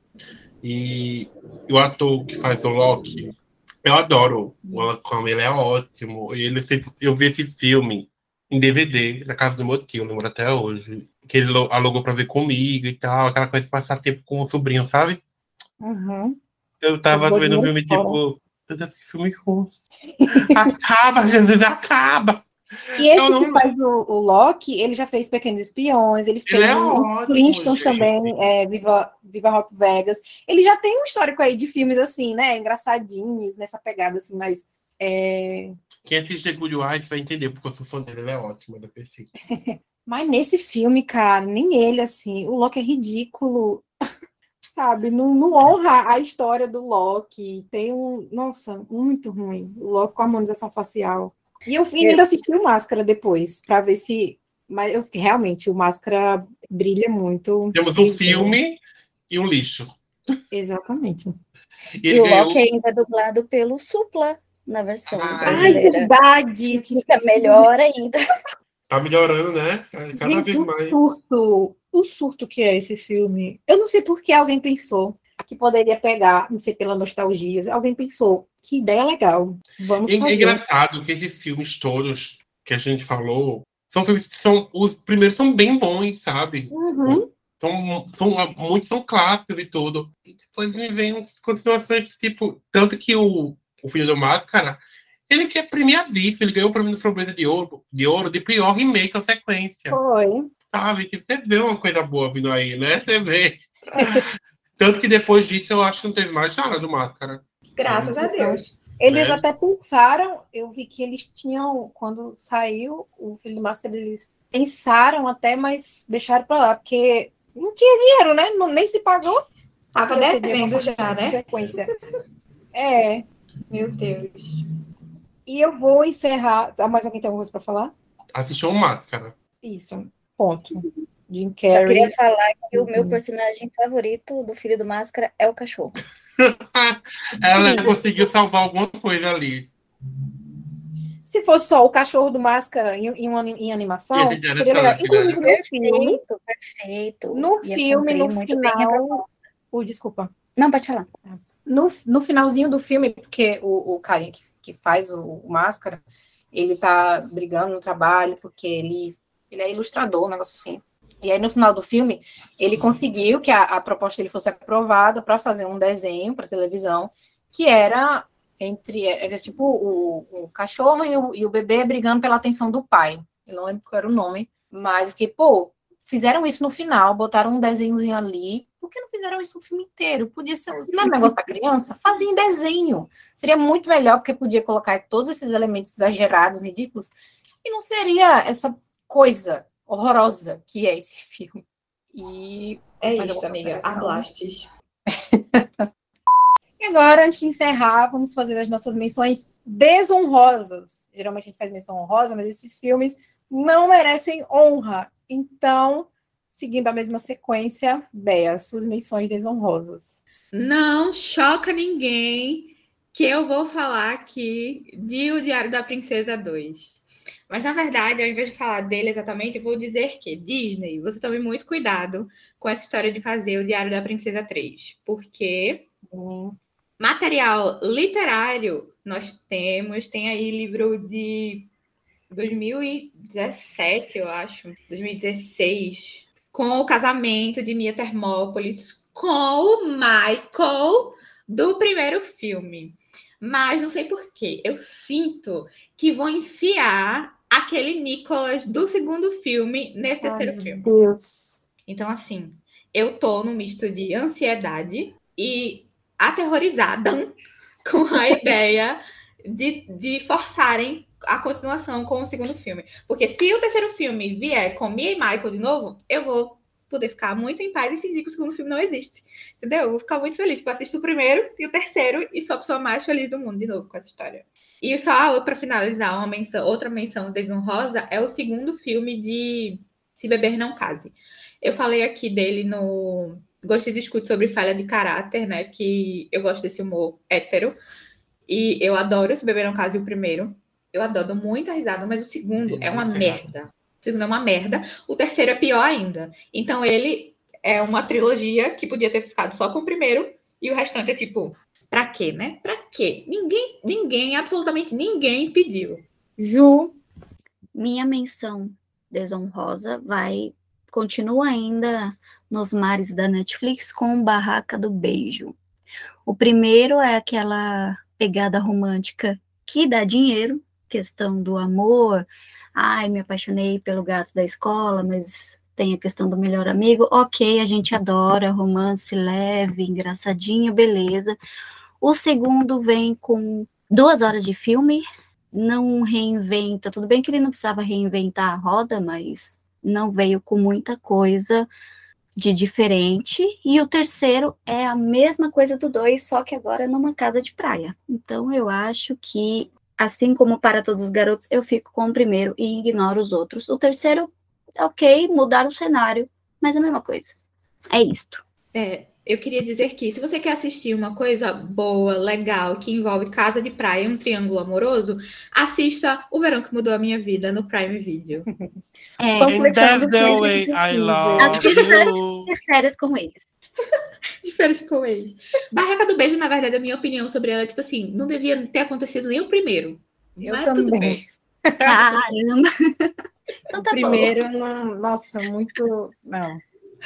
E o ator que faz o Loki, eu adoro. O Alan ele é ótimo. Ele, eu vi esse filme em DVD na casa do meu tio, eu lembro até hoje. Que ele alugou pra ver comigo e tal, aquela coisa de passar tempo com o sobrinho, sabe? Uhum. Eu tava eu vendo um filme tipo. Esse filme ruim. acaba, Jesus, acaba! E esse não... que faz o, o, Loki, ele já fez Pequenos Espiões, ele fez ele é o Flintstones também, é, Viva, Viva Rock Vegas. Ele já tem um histórico aí de filmes assim, né? Engraçadinhos, nessa pegada assim, mas é, quem assiste Good Wife vai entender, porque eu sou fã dele, ele é ótimo, ele é perfeito. Mas nesse filme, cara, nem ele, assim, o Loki é ridículo, sabe? Não, não, honra a história do Loki. Tem um. Nossa, muito ruim. O Loki com a harmonização facial. E eu ainda assisti o Máscara depois, para ver se. Mas eu, realmente, o Máscara brilha muito. Temos um filme e um lixo. Exatamente. E, e o Loki ainda é dublado pelo Supla na versão ah, brasileira. Ai, verdade! Que fica melhor ainda. Tá melhorando, né? Cada Gente, vez mais. O surto, o surto que é esse filme. Eu não sei por que alguém pensou que poderia pegar, não sei pela nostalgia, alguém pensou, que ideia legal. Vamos é, fazer. É engraçado que esses filmes todos que a gente falou são filmes que são os primeiros são bem bons, sabe? Uhum. São, são, muitos são clássicos e tudo. E depois me vem continuações, tipo, tanto que o o Filho do Máscara, ele que é premiadíssimo, ele ganhou o prêmio do Framboesa de Ouro, de Ouro de pior remake ou sequência. Foi. Sabe? Tipo, você vê uma coisa boa vindo aí, né? Você vê. Tanto que depois disso eu acho que não teve mais nada do Máscara. Graças a Deus. Eles né? até pensaram, eu vi que eles tinham, quando saiu o Filho do Máscara, eles pensaram até, mas deixaram para lá, porque não tinha dinheiro, né? Não, nem se pagou. Tava devendo já, né? Sequência. É, meu Deus. E eu vou encerrar. Ah, mais alguém tem alguma coisa para falar? Assistiu Máscara. Isso. Ponto. Jim Carrey. Só queria falar que o meu personagem favorito do Filho do Máscara é o cachorro. Ela conseguiu salvar alguma coisa ali. Se fosse só o cachorro do Máscara em, em, em animação, seria legal. Inclusive, no filme, perfeito. No filme, no final. O, desculpa. Não, pode falar. Ah no, no finalzinho do filme, porque o, o carinha que, que faz o, o, Máscara, ele tá brigando no trabalho, porque ele, ele é ilustrador, um negócio assim. E aí, no final do filme, ele conseguiu que a, a proposta dele fosse aprovada para fazer um desenho para televisão, que era entre era tipo o, o cachorro e o, e o bebê brigando pela atenção do pai. Eu não lembro qual era o nome, mas fiquei, pô, fizeram isso no final, botaram um desenhozinho ali por que não fizeram isso o filme inteiro? Podia ser, não é um negócio para criança? Fazia em desenho. Seria muito melhor, porque podia colocar todos esses elementos exagerados, ridículos, e não seria essa coisa horrorosa que é esse filme. E é isso, amiga. Ablastes. e agora, antes de encerrar, vamos fazer as nossas menções desonrosas. Geralmente a gente faz menção honrosa, mas esses filmes não merecem honra. Então, seguindo a mesma sequência, Bea, suas menções desonrosas. Não choca ninguém que eu vou falar aqui de O Diário da Princesa 2. Mas, na verdade, ao invés de falar dele exatamente, eu vou dizer que Disney, você tome muito cuidado com essa história de fazer o Diário da Princesa 3, porque hum. material literário nós temos, tem aí livro de 2017, eu acho, 2016, com o casamento de Mia Termópolis com o Michael do primeiro filme. Mas não sei porquê, eu sinto que vão enfiar aquele Nicholas do segundo filme nesse terceiro Ai, filme. Deus. Então, assim, eu tô no misto de ansiedade e aterrorizada com a ideia de, de forçarem a continuação com o segundo filme. Porque se o terceiro filme vier com Mia e Michael de novo, eu vou poder ficar muito em paz e fingir que o segundo filme não existe. Entendeu? Eu vou ficar muito feliz. Tipo, assisto o primeiro e o terceiro e sou a pessoa mais feliz do mundo de novo com essa história. E só para finalizar, uma menção, outra menção desonrosa é o segundo filme de Se Beber Não Case. Eu falei aqui dele no Gostei de Escute sobre falha de caráter, né? Que eu gosto desse humor hétero. E eu adoro Se Beber Não Case o primeiro. Eu adoro muita risada, mas o segundo é uma merda. O segundo é uma merda. O terceiro é pior ainda. Então ele é uma trilogia que podia ter ficado só com o primeiro e o restante é tipo Pra quê, né? Pra quê? Ninguém, ninguém, absolutamente ninguém pediu. Ju. Minha menção desonrosa vai continua ainda nos mares da Netflix com Barraca do Beijo. O primeiro é aquela pegada romântica que dá dinheiro, questão do amor. Ai, me apaixonei pelo gato da escola, mas tem a questão do melhor amigo. Ok, a gente adora romance leve, engraçadinho, beleza. O segundo vem com duas horas de filme, não reinventa. Tudo bem que ele não precisava reinventar a roda, mas não veio com muita coisa de diferente. E o terceiro é a mesma coisa do dois, só que agora numa casa de praia. Então eu acho que, assim como para todos os garotos, eu fico com o primeiro e ignoro os outros. O terceiro, ok, mudar o cenário, mas é a mesma coisa. É isto. É, eu queria dizer que se você quer assistir uma coisa boa, legal, que envolve casa de praia e um triângulo amoroso, assista O Verão que Mudou a Minha Vida no Prime Video. É, And that's the way I love you. Com eles. de férias com eles. Barraca do Beijo, na verdade, a minha opinião sobre ela é tipo assim, não devia ter acontecido nem o primeiro. Eu mas também. tudo bem. Caramba. Então tá o primeiro, não, nossa, muito. Não.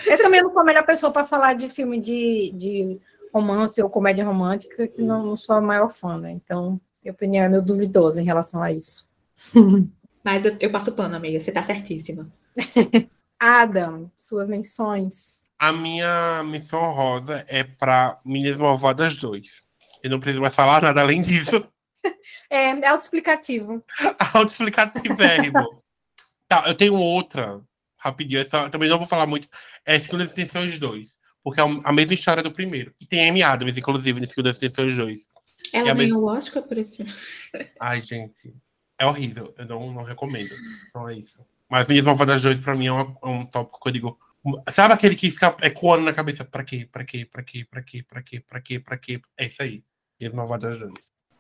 Eu também não sou a melhor pessoa para falar de filme de, de romance ou comédia romântica, que não, não sou a maior fã, né? Então, minha opinião é meio duvidosa em relação a isso. Mas eu, eu passo pano, amiga, você tá certíssima. Adam, suas menções. A minha missão rosa é para Meninas Malvadas 2. Eu não preciso mais falar nada além disso. É, é autoexplicativo. Autoexplicativo, é, Tá, eu tenho outra rapidinho, essa, também não vou falar muito. É Segundas Intenções 2, porque é a mesma história do primeiro. E tem Amy Adams, inclusive, nesse Segundas Intenções 2. Ela ganhou o Oscar por esse Ai, gente. É horrível. Eu não, não recomendo. Então é isso. Mas Meninas Malvadas 2, pra mim, é um, é um tópico que eu digo. Sabe aquele que fica ecoando na cabeça? Pra quê? Pra quê? Pra quê? Pra quê? Pra quê? Pra quê? Pra quê? É isso aí. Malvadas 2.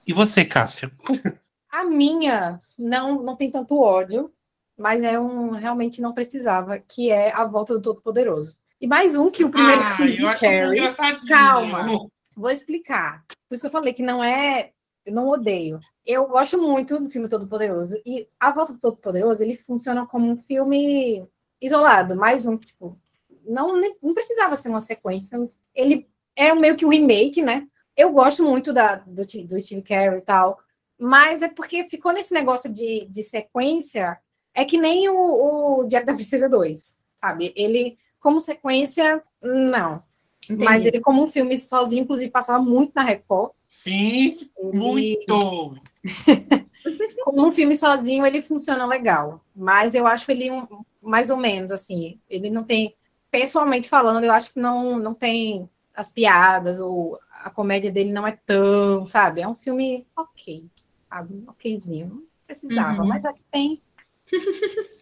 E você, Cássia? A minha não, não tem tanto ódio, mas é um realmente não precisava, que é a volta do Todo-Poderoso. E mais um que o primeiro ah, filme de Carrie. Calma, vou explicar. Por isso que eu falei que não é. Eu não odeio. Eu gosto muito do filme Todo-Poderoso. E a volta do Todo-Poderoso, ele funciona como um filme isolado, mais um, tipo. Não, não precisava ser uma sequência. Ele é meio que um remake, né? Eu gosto muito da, do, do Steve Carell e tal, mas é porque ficou nesse negócio de, de sequência é que nem o, o Diário da Princesa 2, sabe? Ele, como sequência, não. Entendi. Mas ele, como um filme sozinho, inclusive, passava muito na Record. Sim, ele... muito! como um filme sozinho, ele funciona legal. Mas eu acho ele um, mais ou menos, assim. Ele não tem... Pessoalmente falando, eu acho que não, não tem as piadas ou a comédia dele não é tão, sabe? É um filme ok, sabe? Okzinho. Não precisava, uhum. mas aqui tem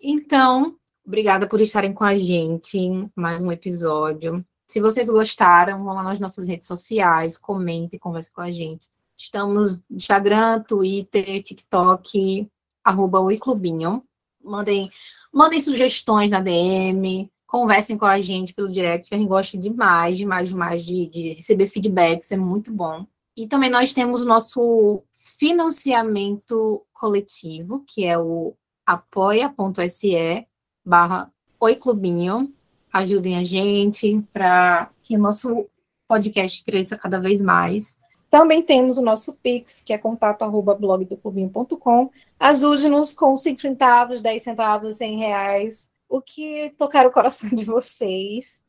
Então, obrigada por estarem com a gente em mais um episódio. Se vocês gostaram, vão lá nas nossas redes sociais, comentem, conversem com a gente. Estamos no Instagram, Twitter, TikTok, arroba Clubinho. Mandem, mandem sugestões na DM, conversem com a gente pelo direct, que a gente gosta demais, demais, demais de, de receber feedbacks, é muito bom. E também nós temos o nosso financiamento coletivo, que é o apoia.se barra Oi Clubinho. Ajudem a gente para que o nosso podcast cresça cada vez mais. Também temos o nosso Pix, que é contato.blogdoclubinho.com. Ajude-nos com 5 centavos, 10 centavos, 100 reais, o que tocar o coração de vocês.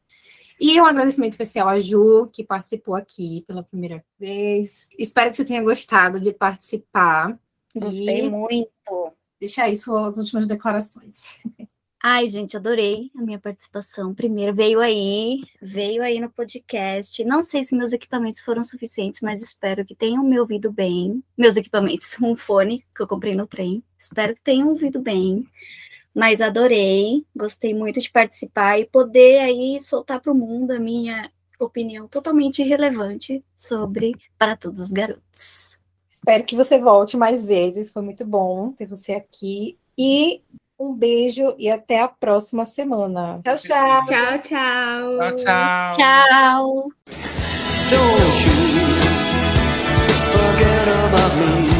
E um agradecimento especial à Ju, que participou aqui pela primeira vez. Espero que você tenha gostado de participar. Gostei e muito. Deixa aí suas últimas declarações. Ai, gente, adorei a minha participação. Primeiro veio aí, veio aí no podcast. Não sei se meus equipamentos foram suficientes, mas espero que tenham me ouvido bem. Meus equipamentos, um fone que eu comprei no trem. Espero que tenham ouvido bem. Mas adorei, gostei muito de participar e poder aí soltar para o mundo a minha opinião totalmente irrelevante sobre para todos os garotos. Espero que você volte mais vezes. Foi muito bom ter você aqui. E um beijo e até a próxima semana. Tchau, tchau. Tchau, tchau. Tchau, tchau. tchau. Don't you forget about me.